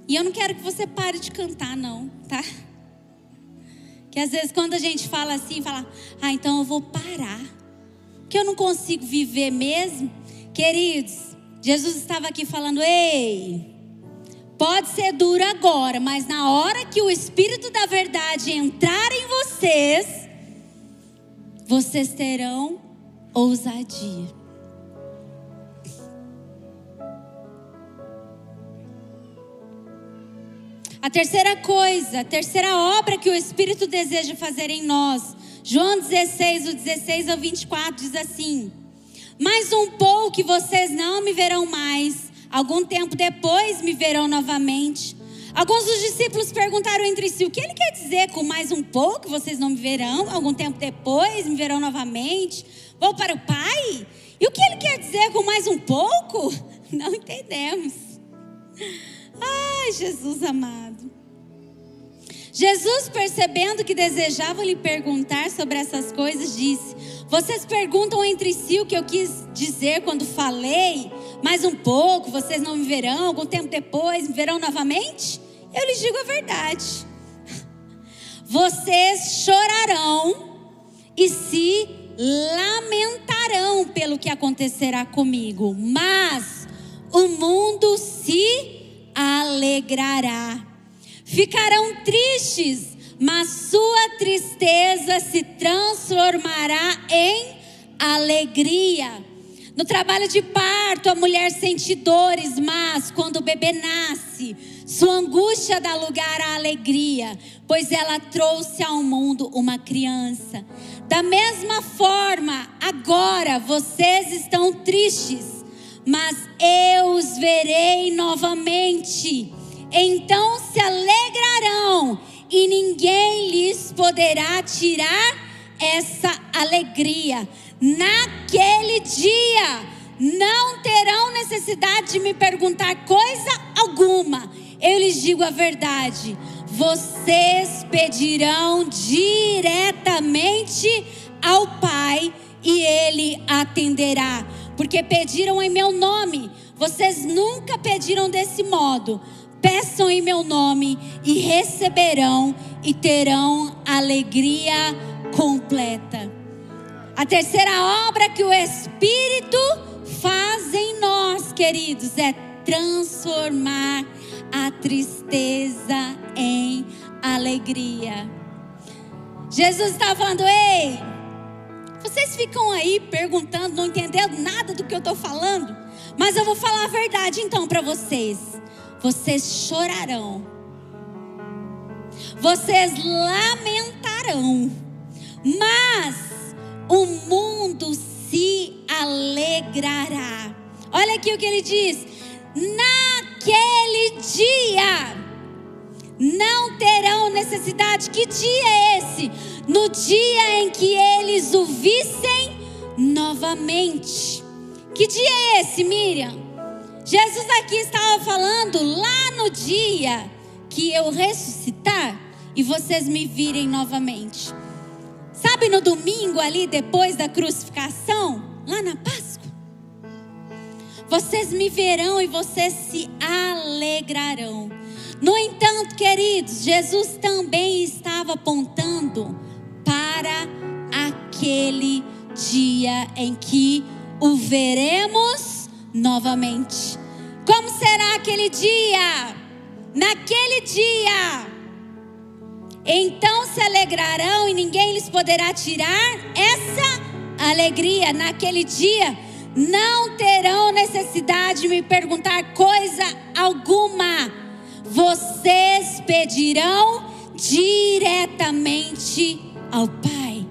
E eu não quero que você pare de cantar, não, tá? Que às vezes quando a gente fala assim, fala, ah, então eu vou parar. Que eu não consigo viver mesmo. Queridos, Jesus estava aqui falando, ei, pode ser duro agora, mas na hora que o Espírito da Verdade entrar em vocês, vocês terão ousadia. A terceira coisa, a terceira obra que o Espírito deseja fazer em nós. João 16, do 16 ao 24 diz assim: Mais um pouco que vocês não me verão mais, algum tempo depois me verão novamente. Alguns dos discípulos perguntaram entre si: O que ele quer dizer com mais um pouco vocês não me verão, algum tempo depois me verão novamente? Vou para o Pai? E o que ele quer dizer com mais um pouco? Não entendemos. Ai, Jesus amado. Jesus, percebendo que desejavam lhe perguntar sobre essas coisas, disse: Vocês perguntam entre si o que eu quis dizer quando falei, mais um pouco, vocês não me verão, algum tempo depois me verão novamente? Eu lhes digo a verdade. Vocês chorarão e se lamentarão pelo que acontecerá comigo, mas o mundo se alegrará. Ficarão tristes, mas sua tristeza se transformará em alegria. No trabalho de parto, a mulher sente dores, mas quando o bebê nasce, sua angústia dá lugar à alegria, pois ela trouxe ao mundo uma criança. Da mesma forma, agora vocês estão tristes, mas eu os verei novamente. Então se alegrarão, e ninguém lhes poderá tirar essa alegria. Naquele dia, não terão necessidade de me perguntar coisa alguma. Eu lhes digo a verdade. Vocês pedirão diretamente ao Pai e Ele atenderá porque pediram em meu nome. Vocês nunca pediram desse modo. Peçam em meu nome e receberão e terão alegria completa. A terceira obra que o Espírito faz em nós, queridos, é transformar a tristeza em alegria. Jesus está falando, ei, vocês ficam aí perguntando, não entendendo nada do que eu estou falando, mas eu vou falar a verdade então para vocês. Vocês chorarão, vocês lamentarão, mas o mundo se alegrará. Olha aqui o que ele diz: naquele dia não terão necessidade. Que dia é esse? No dia em que eles o vissem novamente. Que dia é esse, Miriam? Jesus aqui estava falando lá no dia que eu ressuscitar e vocês me virem novamente. Sabe no domingo ali depois da crucificação, lá na Páscoa? Vocês me verão e vocês se alegrarão. No entanto, queridos, Jesus também estava apontando para aquele dia em que o veremos novamente. Como será aquele dia? Naquele dia, então se alegrarão e ninguém lhes poderá tirar essa alegria. Naquele dia, não terão necessidade de me perguntar coisa alguma vocês pedirão diretamente ao Pai.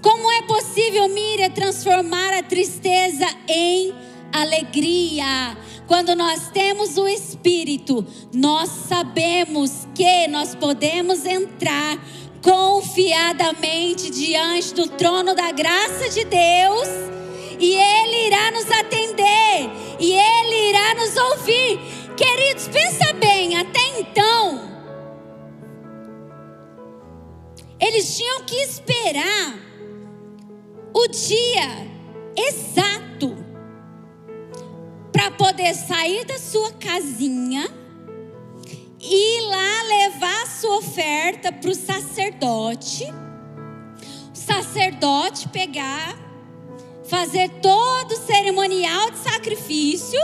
Como é possível, Miriam, transformar a tristeza em alegria? Quando nós temos o Espírito, nós sabemos que nós podemos entrar confiadamente diante do trono da graça de Deus e Ele irá nos atender e Ele irá nos ouvir. Queridos, pensa bem, até então, Eles tinham que esperar o dia exato para poder sair da sua casinha ir lá levar a sua oferta para o sacerdote, o sacerdote pegar, fazer todo o cerimonial de sacrifício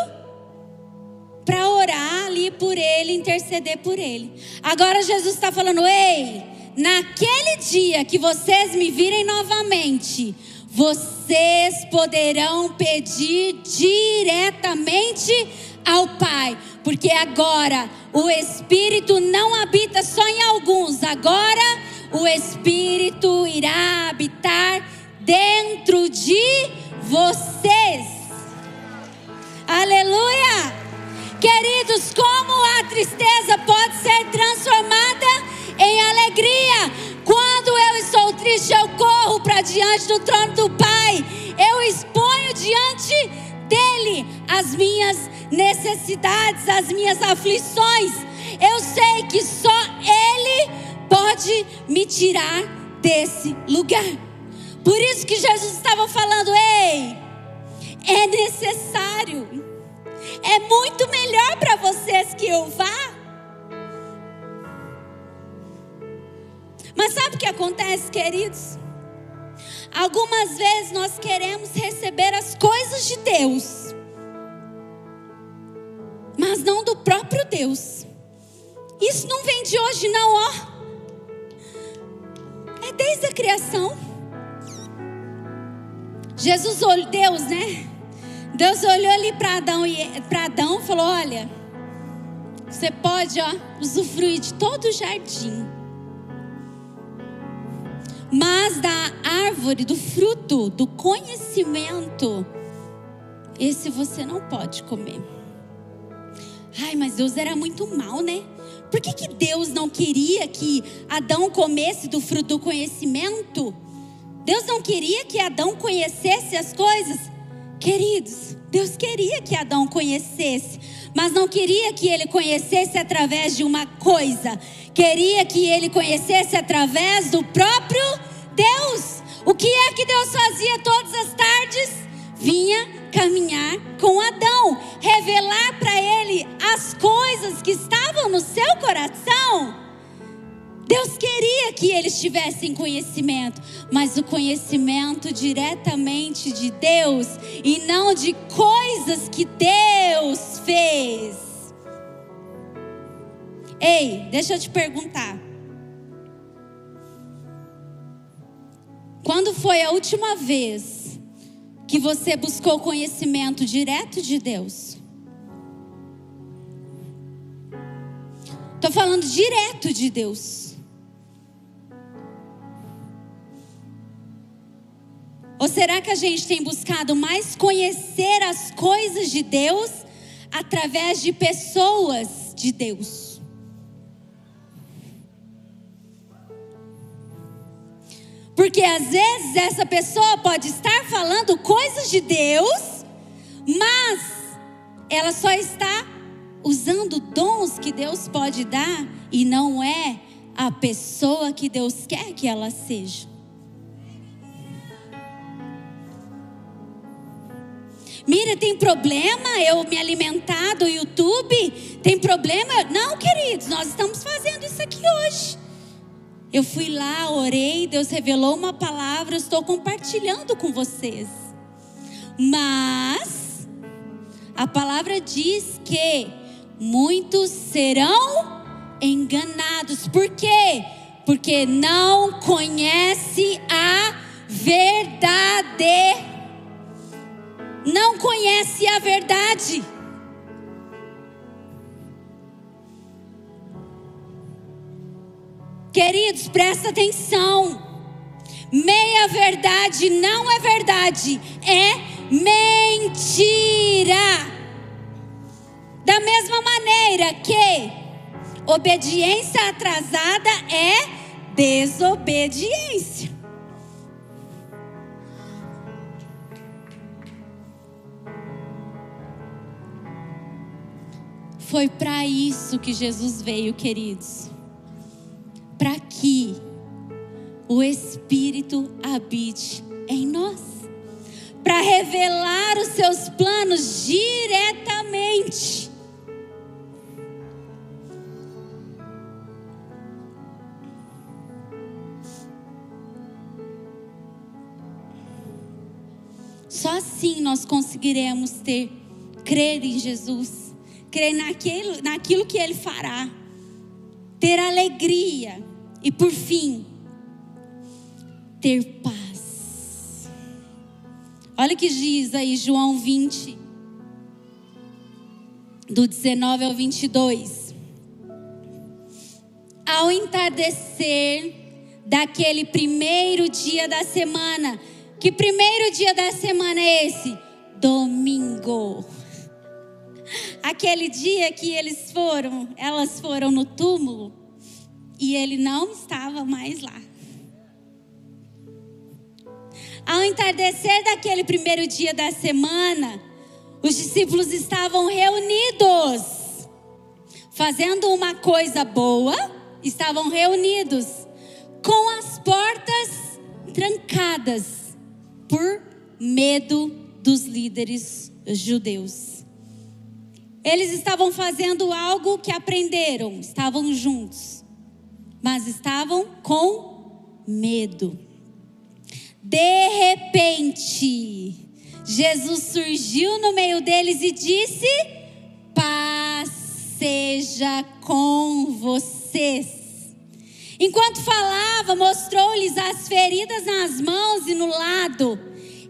para orar ali por ele, interceder por ele. Agora Jesus está falando: ei, naquele dia que vocês me virem novamente, vocês poderão pedir diretamente ao Pai, porque agora o Espírito não habita só em alguns, agora o Espírito irá habitar dentro de vocês. Aleluia! Queridos, como a tristeza pode ser transformada em alegria? Quando eu estou triste, eu corro para diante do trono do Pai, eu exponho diante dele as minhas necessidades, as minhas aflições. Eu sei que só Ele pode me tirar desse lugar. Por isso que Jesus estava falando: ei, é necessário, é muito melhor para vocês que eu vá. Mas sabe o que acontece, queridos? Algumas vezes nós queremos receber as coisas de Deus mas não do próprio Deus. Isso não vem de hoje, não, ó. É desde a criação. Jesus olhou, Deus, né? Deus olhou ali para Adão e para Adão falou: Olha, você pode, ó, usufruir de todo o jardim. Mas da árvore, do fruto, do conhecimento, esse você não pode comer. Ai, mas Deus era muito mal, né? Por que, que Deus não queria que Adão comesse do fruto do conhecimento? Deus não queria que Adão conhecesse as coisas? Queridos, Deus queria que Adão conhecesse, mas não queria que ele conhecesse através de uma coisa, queria que ele conhecesse através do próprio Deus. O que é que Deus fazia todas as tardes? Vinha caminhar com Adão, revelar para ele as coisas que estavam no seu coração. Deus queria que eles tivessem conhecimento, mas o conhecimento diretamente de Deus e não de coisas que Deus fez. Ei, deixa eu te perguntar. Quando foi a última vez que você buscou conhecimento direto de Deus. Estou falando direto de Deus. Ou será que a gente tem buscado mais conhecer as coisas de Deus através de pessoas de Deus? Porque às vezes essa pessoa pode estar falando coisas de Deus, mas ela só está usando dons que Deus pode dar e não é a pessoa que Deus quer que ela seja. Mira, tem problema eu me alimentar do YouTube? Tem problema? Não, queridos, nós estamos fazendo isso aqui hoje. Eu fui lá, orei, Deus revelou uma palavra, estou compartilhando com vocês. Mas a palavra diz que muitos serão enganados. Por quê? Porque não conhece a verdade. Não conhece a verdade. Queridos, presta atenção. Meia verdade não é verdade, é mentira. Da mesma maneira que obediência atrasada é desobediência. Foi para isso que Jesus veio, queridos. Para que o Espírito habite em nós. Para revelar os seus planos diretamente. Só assim nós conseguiremos ter, crer em Jesus, crer naquilo, naquilo que Ele fará, ter alegria e, por fim, ter paz. Olha o que diz aí João 20, do 19 ao 22. Ao entardecer daquele primeiro dia da semana, que primeiro dia da semana é esse? Domingo. Aquele dia que eles foram, elas foram no túmulo e ele não estava mais lá. Ao entardecer daquele primeiro dia da semana, os discípulos estavam reunidos, fazendo uma coisa boa, estavam reunidos, com as portas trancadas, por medo dos líderes judeus. Eles estavam fazendo algo que aprenderam, estavam juntos, mas estavam com medo. De repente, Jesus surgiu no meio deles e disse: Paz seja com vocês. Enquanto falava, mostrou-lhes as feridas nas mãos e no lado.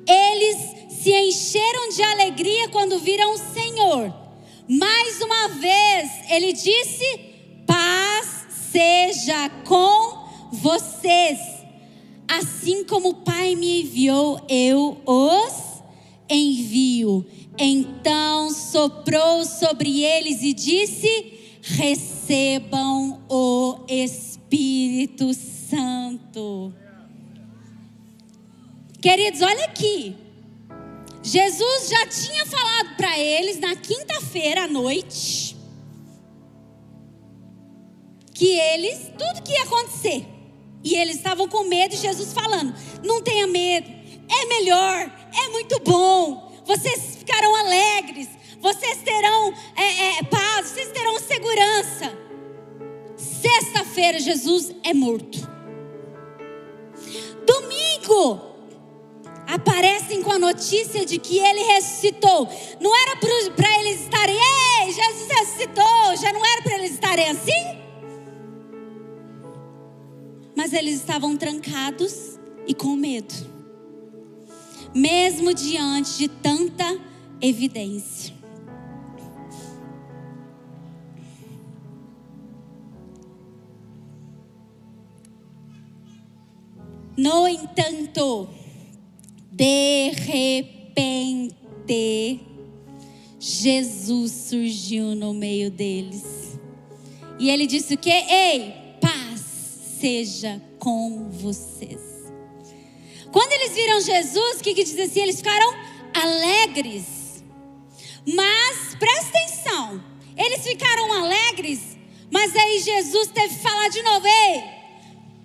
Eles se encheram de alegria quando viram o Senhor. Mais uma vez, ele disse: Paz seja com vocês. Assim como o Pai me enviou, eu os envio. Então soprou sobre eles e disse: Recebam o Espírito Santo. Queridos, olha aqui. Jesus já tinha falado para eles na quinta-feira à noite que eles, tudo que ia acontecer. E eles estavam com medo, e Jesus falando: não tenha medo, é melhor, é muito bom, vocês ficarão alegres, vocês terão é, é, paz, vocês terão segurança. Sexta-feira, Jesus é morto. Domingo, aparecem com a notícia de que ele ressuscitou. Não era para eles estarem, ei, Jesus ressuscitou, já não era para eles estarem assim? mas eles estavam trancados e com medo, mesmo diante de tanta evidência. No entanto, de repente, Jesus surgiu no meio deles. E ele disse o que? Ei, seja com vocês. Quando eles viram Jesus, o que, que diz assim? Eles ficaram alegres. Mas presta atenção, eles ficaram alegres, mas aí Jesus teve que falar de novo: Ei,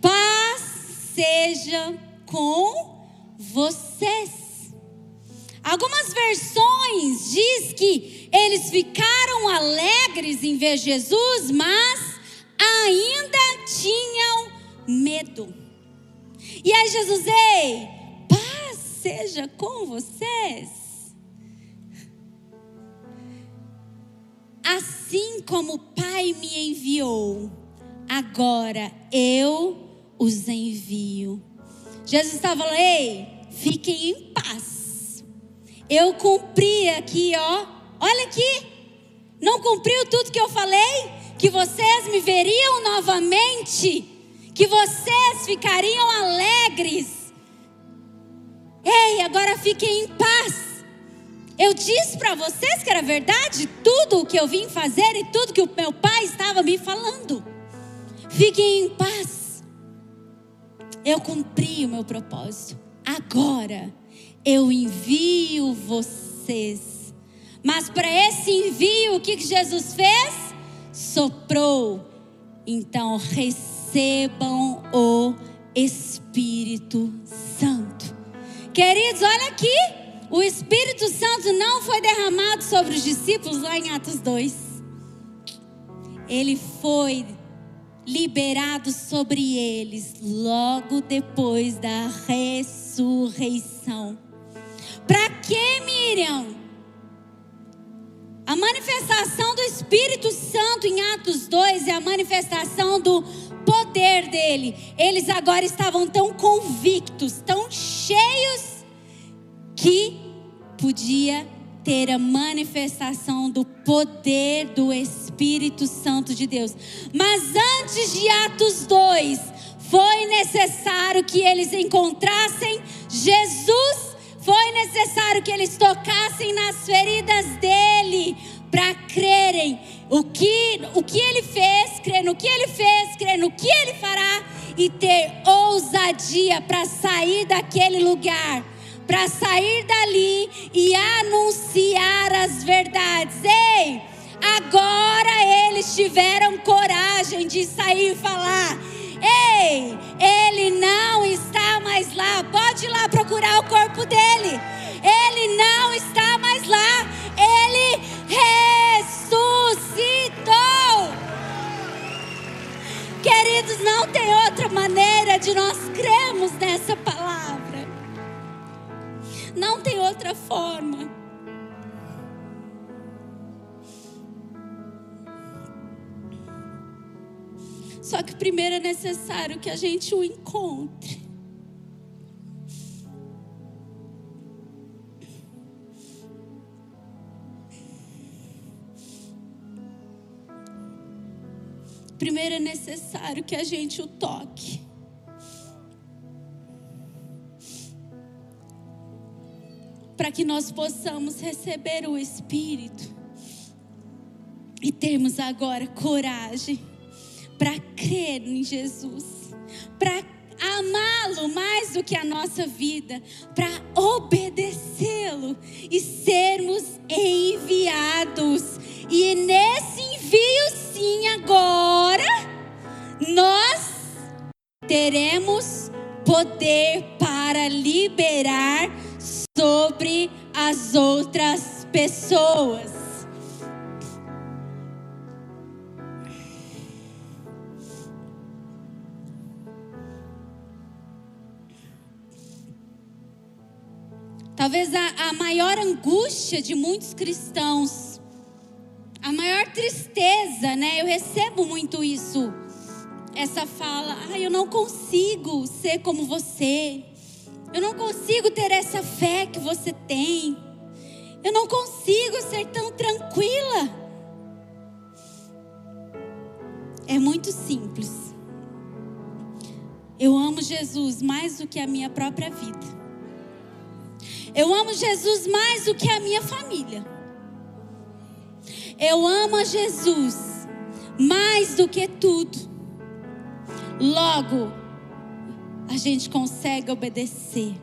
paz seja com vocês. Algumas versões diz que eles ficaram alegres em ver Jesus, mas ainda tinham medo. E aí Jesus, ei, paz seja com vocês. Assim como o Pai me enviou, agora eu os envio. Jesus estava falando, ei, fiquem em paz. Eu cumpri aqui, ó. Olha aqui. Não cumpriu tudo que eu falei? que vocês me veriam novamente, que vocês ficariam alegres. Ei, agora fiquem em paz. Eu disse para vocês que era verdade tudo o que eu vim fazer e tudo que o meu pai estava me falando. Fiquem em paz. Eu cumpri o meu propósito. Agora eu envio vocês. Mas para esse envio, o que Jesus fez? soprou. Então recebam o Espírito Santo. Queridos, olha aqui. O Espírito Santo não foi derramado sobre os discípulos lá em Atos 2. Ele foi liberado sobre eles logo depois da ressurreição. Para que, Miriam? A manifestação do Espírito Santo em Atos 2 é a manifestação do poder dele. Eles agora estavam tão convictos, tão cheios, que podia ter a manifestação do poder do Espírito Santo de Deus. Mas antes de Atos 2, foi necessário que eles encontrassem Jesus foi necessário que eles tocassem nas feridas dele para crerem o que, o que ele fez, crer no que ele fez, crer no que ele fará e ter ousadia para sair daquele lugar, para sair dali e anunciar as verdades. Ei, agora eles tiveram coragem de sair e falar Ei, ele não está mais lá. Pode ir lá procurar o corpo dele. Ele não está mais lá. Ele ressuscitou. Queridos, não tem outra maneira de nós cremos nessa palavra. Não tem outra forma. Só que primeiro é necessário que a gente o encontre. Primeiro é necessário que a gente o toque. Para que nós possamos receber o Espírito e termos agora coragem para crer em Jesus, para amá-lo mais do que a nossa vida, para obedecê-lo e sermos enviados. E nesse envio, sim, agora, nós teremos poder para liberar as outras pessoas. Talvez a, a maior angústia de muitos cristãos, a maior tristeza, né? Eu recebo muito isso. Essa fala, ah, eu não consigo ser como você. Eu não consigo ter essa fé que você tem. Eu não consigo ser tão tranquila. É muito simples. Eu amo Jesus mais do que a minha própria vida. Eu amo Jesus mais do que a minha família. Eu amo a Jesus mais do que tudo. Logo, a gente consegue obedecer.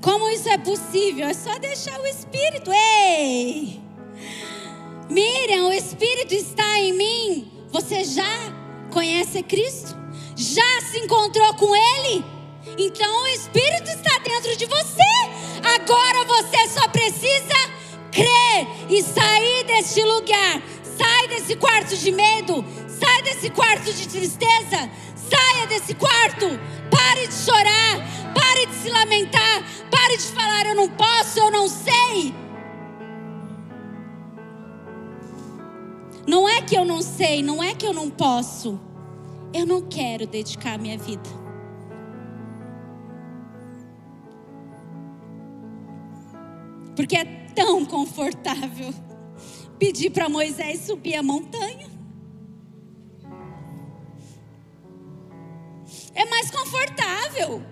Como isso é possível? É só deixar o Espírito. Ei! Miriam, o Espírito está em mim. Você já conhece Cristo? Já se encontrou com Ele? Então o Espírito está dentro de você. Agora você só precisa crer e sair deste lugar. Sai desse quarto de medo. Sai desse quarto de tristeza. Saia desse quarto. Pare de chorar. Pare de se lamentar. Pare de falar: Eu não posso, eu não sei. Não é que eu não sei, não é que eu não posso. Eu não quero dedicar minha vida. Porque é tão confortável pedir para Moisés subir a montanha. É mais confortável.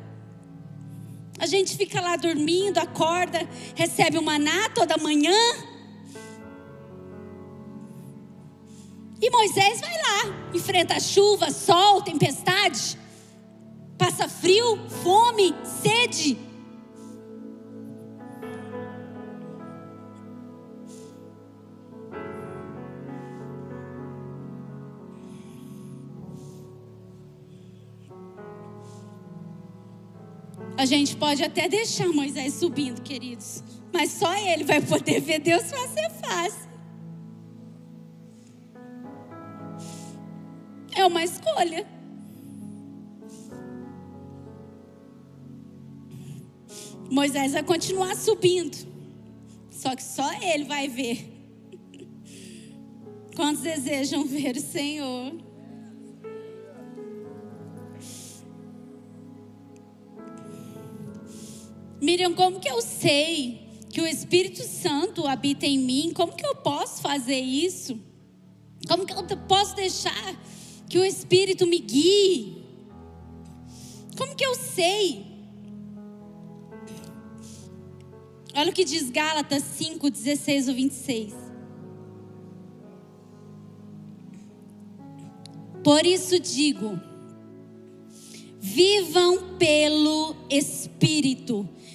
A gente fica lá dormindo, acorda, recebe uma maná toda manhã. E Moisés vai lá, enfrenta chuva, sol, tempestade, passa frio, fome, sede. A gente pode até deixar Moisés subindo, queridos, mas só ele vai poder ver Deus fazer fácil. É uma escolha. Moisés vai continuar subindo. Só que só ele vai ver. Quantos desejam ver o Senhor? Miriam, como que eu sei que o Espírito Santo habita em mim? Como que eu posso fazer isso? Como que eu posso deixar que o Espírito me guie? Como que eu sei? Olha o que diz Gálatas 5, 16 ou 26. Por isso digo: vivam pelo Espírito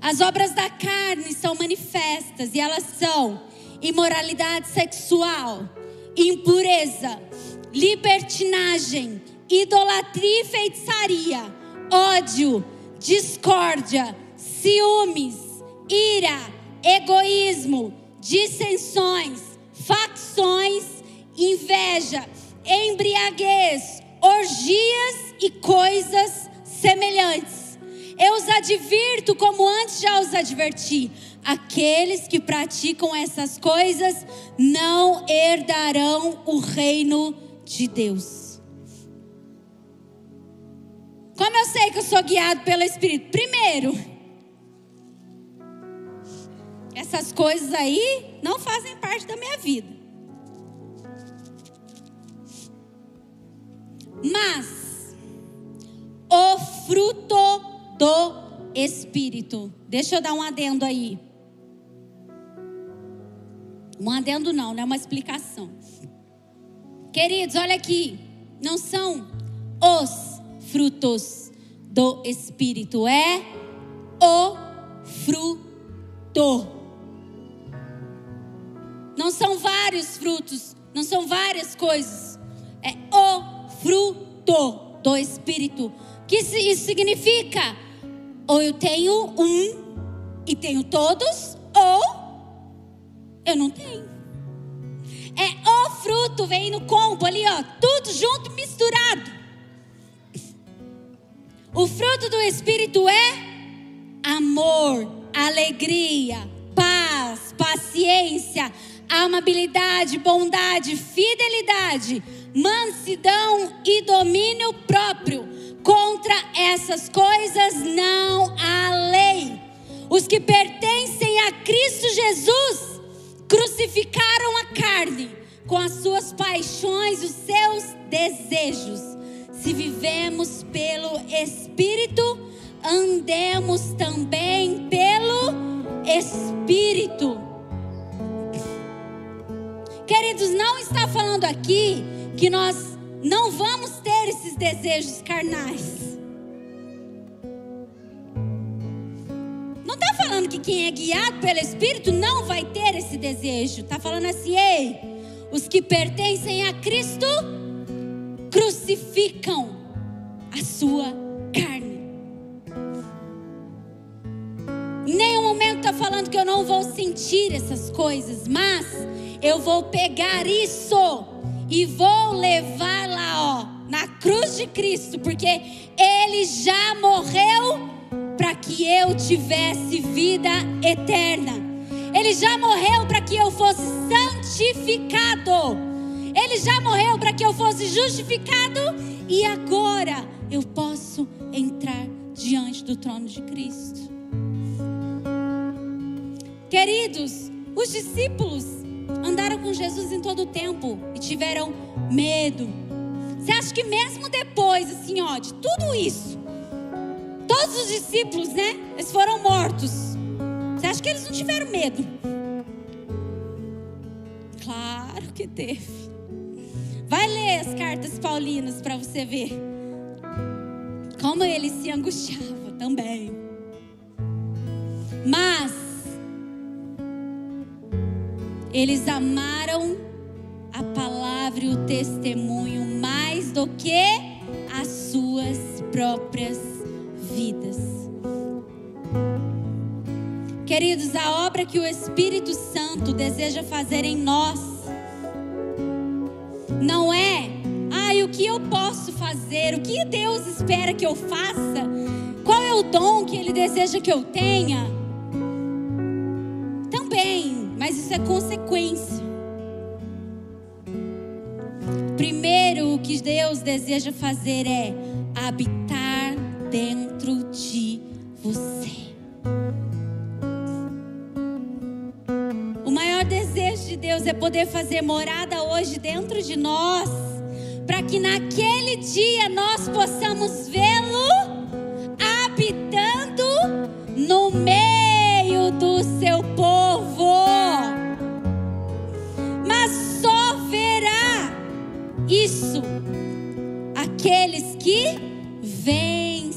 as obras da carne são manifestas e elas são imoralidade sexual, impureza, libertinagem, idolatria e feitiçaria, ódio, discórdia, ciúmes, ira, egoísmo, dissensões, facções, inveja, embriaguez, orgias e coisas semelhantes eu os advirto, como antes já os adverti: aqueles que praticam essas coisas não herdarão o reino de Deus. Como eu sei que eu sou guiado pelo Espírito? Primeiro, essas coisas aí não fazem parte da minha vida. Mas o fruto do Espírito. Deixa eu dar um adendo aí. Um adendo não, não é uma explicação. Queridos, olha aqui. Não são os frutos do Espírito, é o fruto. Não são vários frutos, não são várias coisas. É o fruto do Espírito. O que isso significa? Ou eu tenho um e tenho todos, ou eu não tenho. É o fruto, vem no combo ali, ó, tudo junto, misturado. O fruto do Espírito é amor, alegria, paz, paciência, amabilidade, bondade, fidelidade, mansidão e domínio próprio. Contra essas coisas não há lei. Os que pertencem a Cristo Jesus crucificaram a carne com as suas paixões, os seus desejos. Se vivemos pelo Espírito, andemos também pelo Espírito. Queridos, não está falando aqui que nós não vamos ter esses desejos carnais. Não está falando que quem é guiado pelo Espírito não vai ter esse desejo. Está falando assim, ei, os que pertencem a Cristo crucificam a sua carne. Em nenhum momento está falando que eu não vou sentir essas coisas, mas eu vou pegar isso e vou levar lá, ó, na cruz de Cristo, porque ele já morreu para que eu tivesse vida eterna. Ele já morreu para que eu fosse santificado. Ele já morreu para que eu fosse justificado e agora eu posso entrar diante do trono de Cristo. Queridos, os discípulos andaram com Jesus em todo o tempo e tiveram medo. Você acha que mesmo depois, assim, ó, de tudo isso, todos os discípulos, né? Eles foram mortos. Você acha que eles não tiveram medo? Claro que teve. Vai ler as cartas paulinas para você ver como ele se angustiava também. Mas eles amaram a palavra e o testemunho mais do que as suas próprias vidas. Queridos, a obra que o Espírito Santo deseja fazer em nós não é, ai, o que eu posso fazer, o que Deus espera que eu faça, qual é o dom que Ele deseja que eu tenha. Isso é consequência. Primeiro, o que Deus deseja fazer é habitar dentro de você. O maior desejo de Deus é poder fazer morada hoje dentro de nós, para que naquele dia nós possamos vê-lo habitando no meio do seu povo. Isso aqueles que vencerem.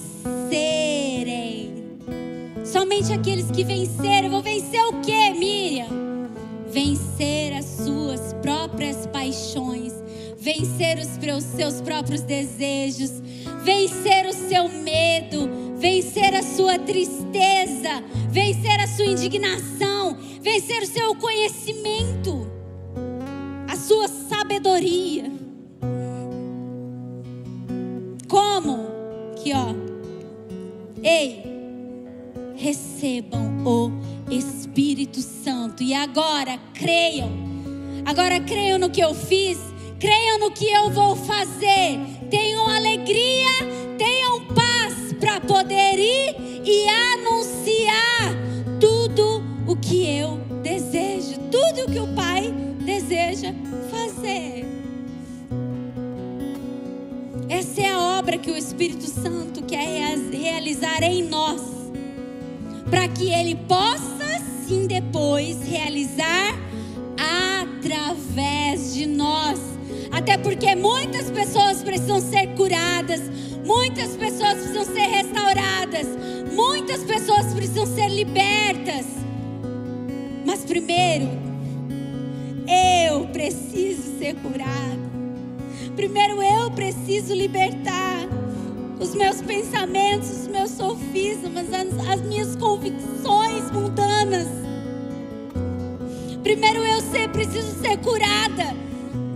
Somente aqueles que vencerem. Vou vencer o que, Miriam? vencer as suas próprias paixões, vencer os seus próprios desejos, vencer o seu medo, vencer a sua tristeza, vencer a sua indignação, vencer o seu conhecimento, a sua sabedoria. Como? Aqui, ó. Ei, recebam o Espírito Santo. E agora creiam. Agora creiam no que eu fiz. Creiam no que eu vou fazer. Tenham alegria, tenham paz para poder ir e anunciar tudo o que eu desejo, tudo o que o Pai deseja fazer. Essa é a obra que o Espírito Santo quer realizar em nós, para que Ele possa assim depois realizar através de nós. Até porque muitas pessoas precisam ser curadas, muitas pessoas precisam ser restauradas, muitas pessoas precisam ser libertas. Mas primeiro, eu preciso ser curado. Primeiro eu preciso libertar os meus pensamentos, os meus sofismas, as, as minhas convicções mundanas. Primeiro eu sei, preciso ser curada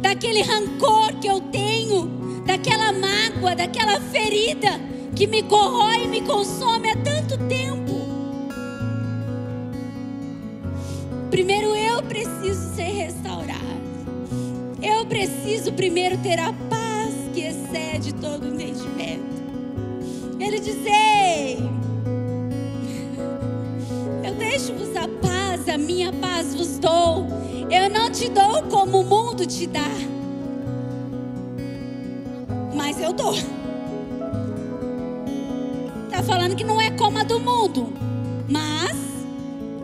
daquele rancor que eu tenho, daquela mágoa, daquela ferida que me corrói e me consome há tanto tempo. Primeiro eu preciso ser restaurado. Eu preciso primeiro ter a paz que excede todo entendimento. Ele diz: Ei, eu deixo-vos a paz, a minha paz vos dou. Eu não te dou como o mundo te dá, mas eu dou. Está falando que não é como a do mundo, mas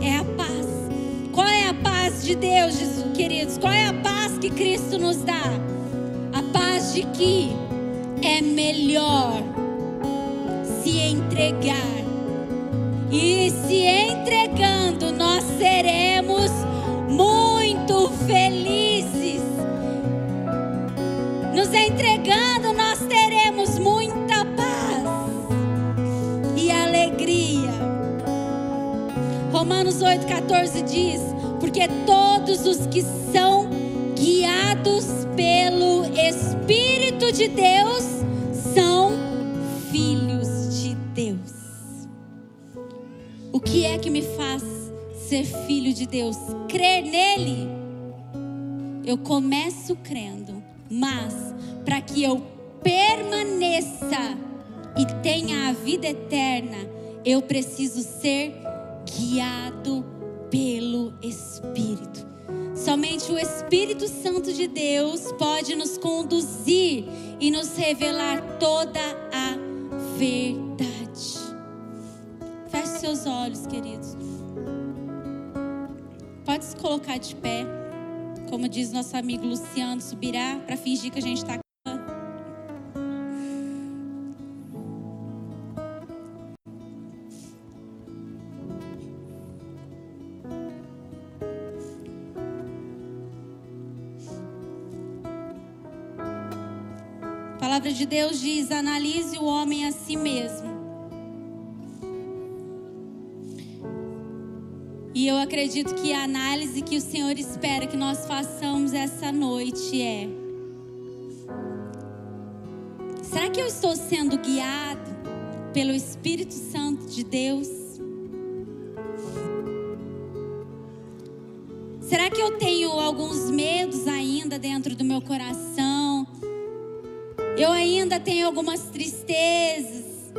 é a paz. De Deus, queridos? Qual é a paz que Cristo nos dá? A paz de que é melhor se entregar. E se entregando, nós seremos muito felizes. Nos entregando, nós teremos muita paz e alegria. Romanos 8,14 diz: Porque todos os que são guiados pelo Espírito de Deus são filhos o que é que me faz ser filho de Deus? Crer nele. Eu começo crendo, mas para que eu permaneça e tenha a vida eterna, eu preciso ser guiado pelo Espírito. Somente o Espírito Santo de Deus pode nos conduzir e nos revelar toda a verdade. seus olhos, queridos. Pode se colocar de pé. Como diz nosso amigo Luciano, subirá para fingir que a gente está de Deus diz: analise o homem a si mesmo. E eu acredito que a análise que o Senhor espera que nós façamos essa noite é: será que eu estou sendo guiado pelo Espírito Santo de Deus? Será que eu tenho alguns medos ainda dentro do meu coração? Eu ainda tenho algumas tristezas.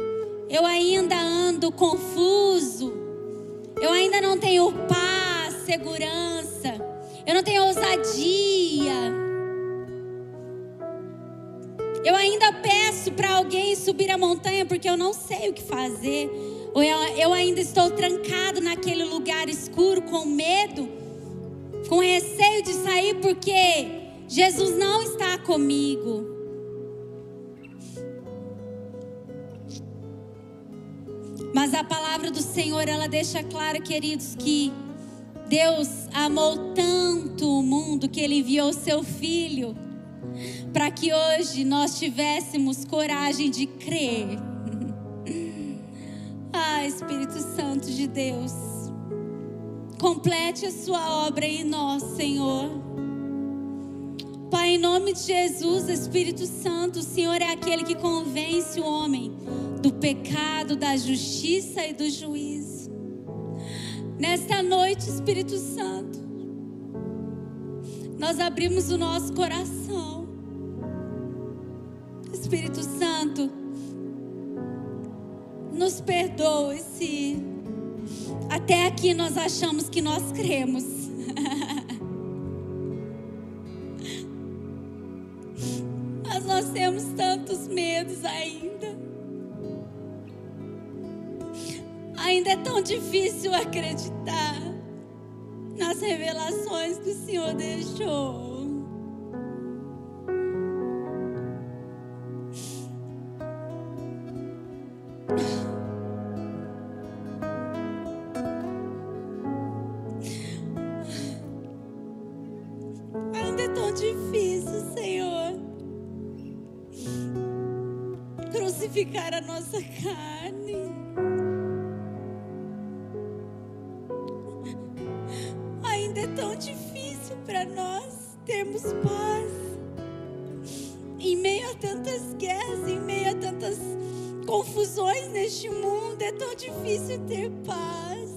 Eu ainda ando confuso. Eu ainda não tenho paz, segurança. Eu não tenho ousadia. Eu ainda peço para alguém subir a montanha porque eu não sei o que fazer. Ou eu, eu ainda estou trancado naquele lugar escuro com medo, com receio de sair porque Jesus não está comigo. Mas a palavra do Senhor, ela deixa claro, queridos, que Deus amou tanto o mundo que ele enviou seu filho para que hoje nós tivéssemos coragem de crer. ah, Espírito Santo de Deus, complete a sua obra em nós, Senhor. Pai, em nome de Jesus, Espírito Santo, o Senhor é aquele que convence o homem do pecado, da justiça e do juízo. Nesta noite, Espírito Santo, nós abrimos o nosso coração. Espírito Santo, nos perdoe se até aqui nós achamos que nós cremos. Mas nós temos tantos medos ainda. Ainda é tão difícil acreditar nas revelações que o Senhor deixou. Ainda é tão difícil, Senhor, crucificar a nossa carne. Difícil ter paz.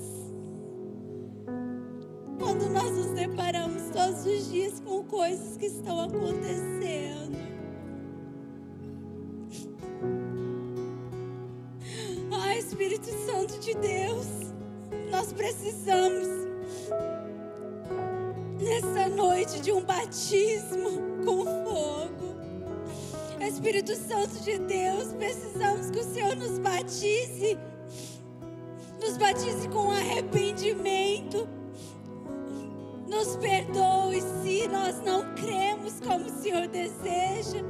Quando nós nos deparamos todos os dias com coisas que estão acontecendo. Ah, Espírito Santo de Deus, nós precisamos nessa noite de um batismo com fogo. Espírito Santo de Deus, precisamos que o Senhor nos batize, nos batize com arrependimento. Nos perdoe se nós não cremos como o Senhor deseja.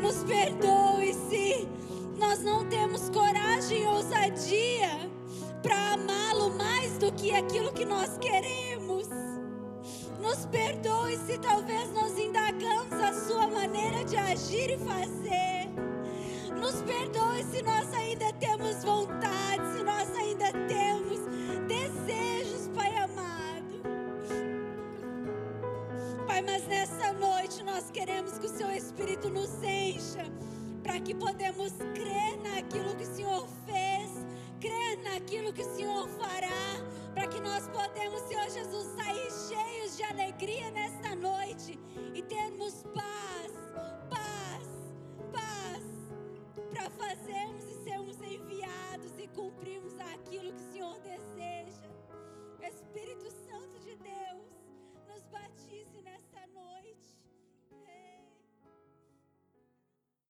Nos perdoe se nós não temos coragem e ousadia para amá-lo mais do que aquilo que nós queremos. Nos perdoe se talvez nós indagamos a sua maneira de agir e fazer. Nos perdoe se nós ainda temos vontade, se nós ainda Pai, mas nessa noite nós queremos que o Seu Espírito nos encha, para que podemos crer naquilo que o Senhor fez, crer naquilo que o Senhor fará, para que nós podemos, Senhor Jesus, sair cheios de alegria nesta noite e termos paz, paz, paz, para fazermos e sermos enviados e cumprirmos aquilo que o Senhor deseja. Espírito Santo de Deus, nos batize nesta noite.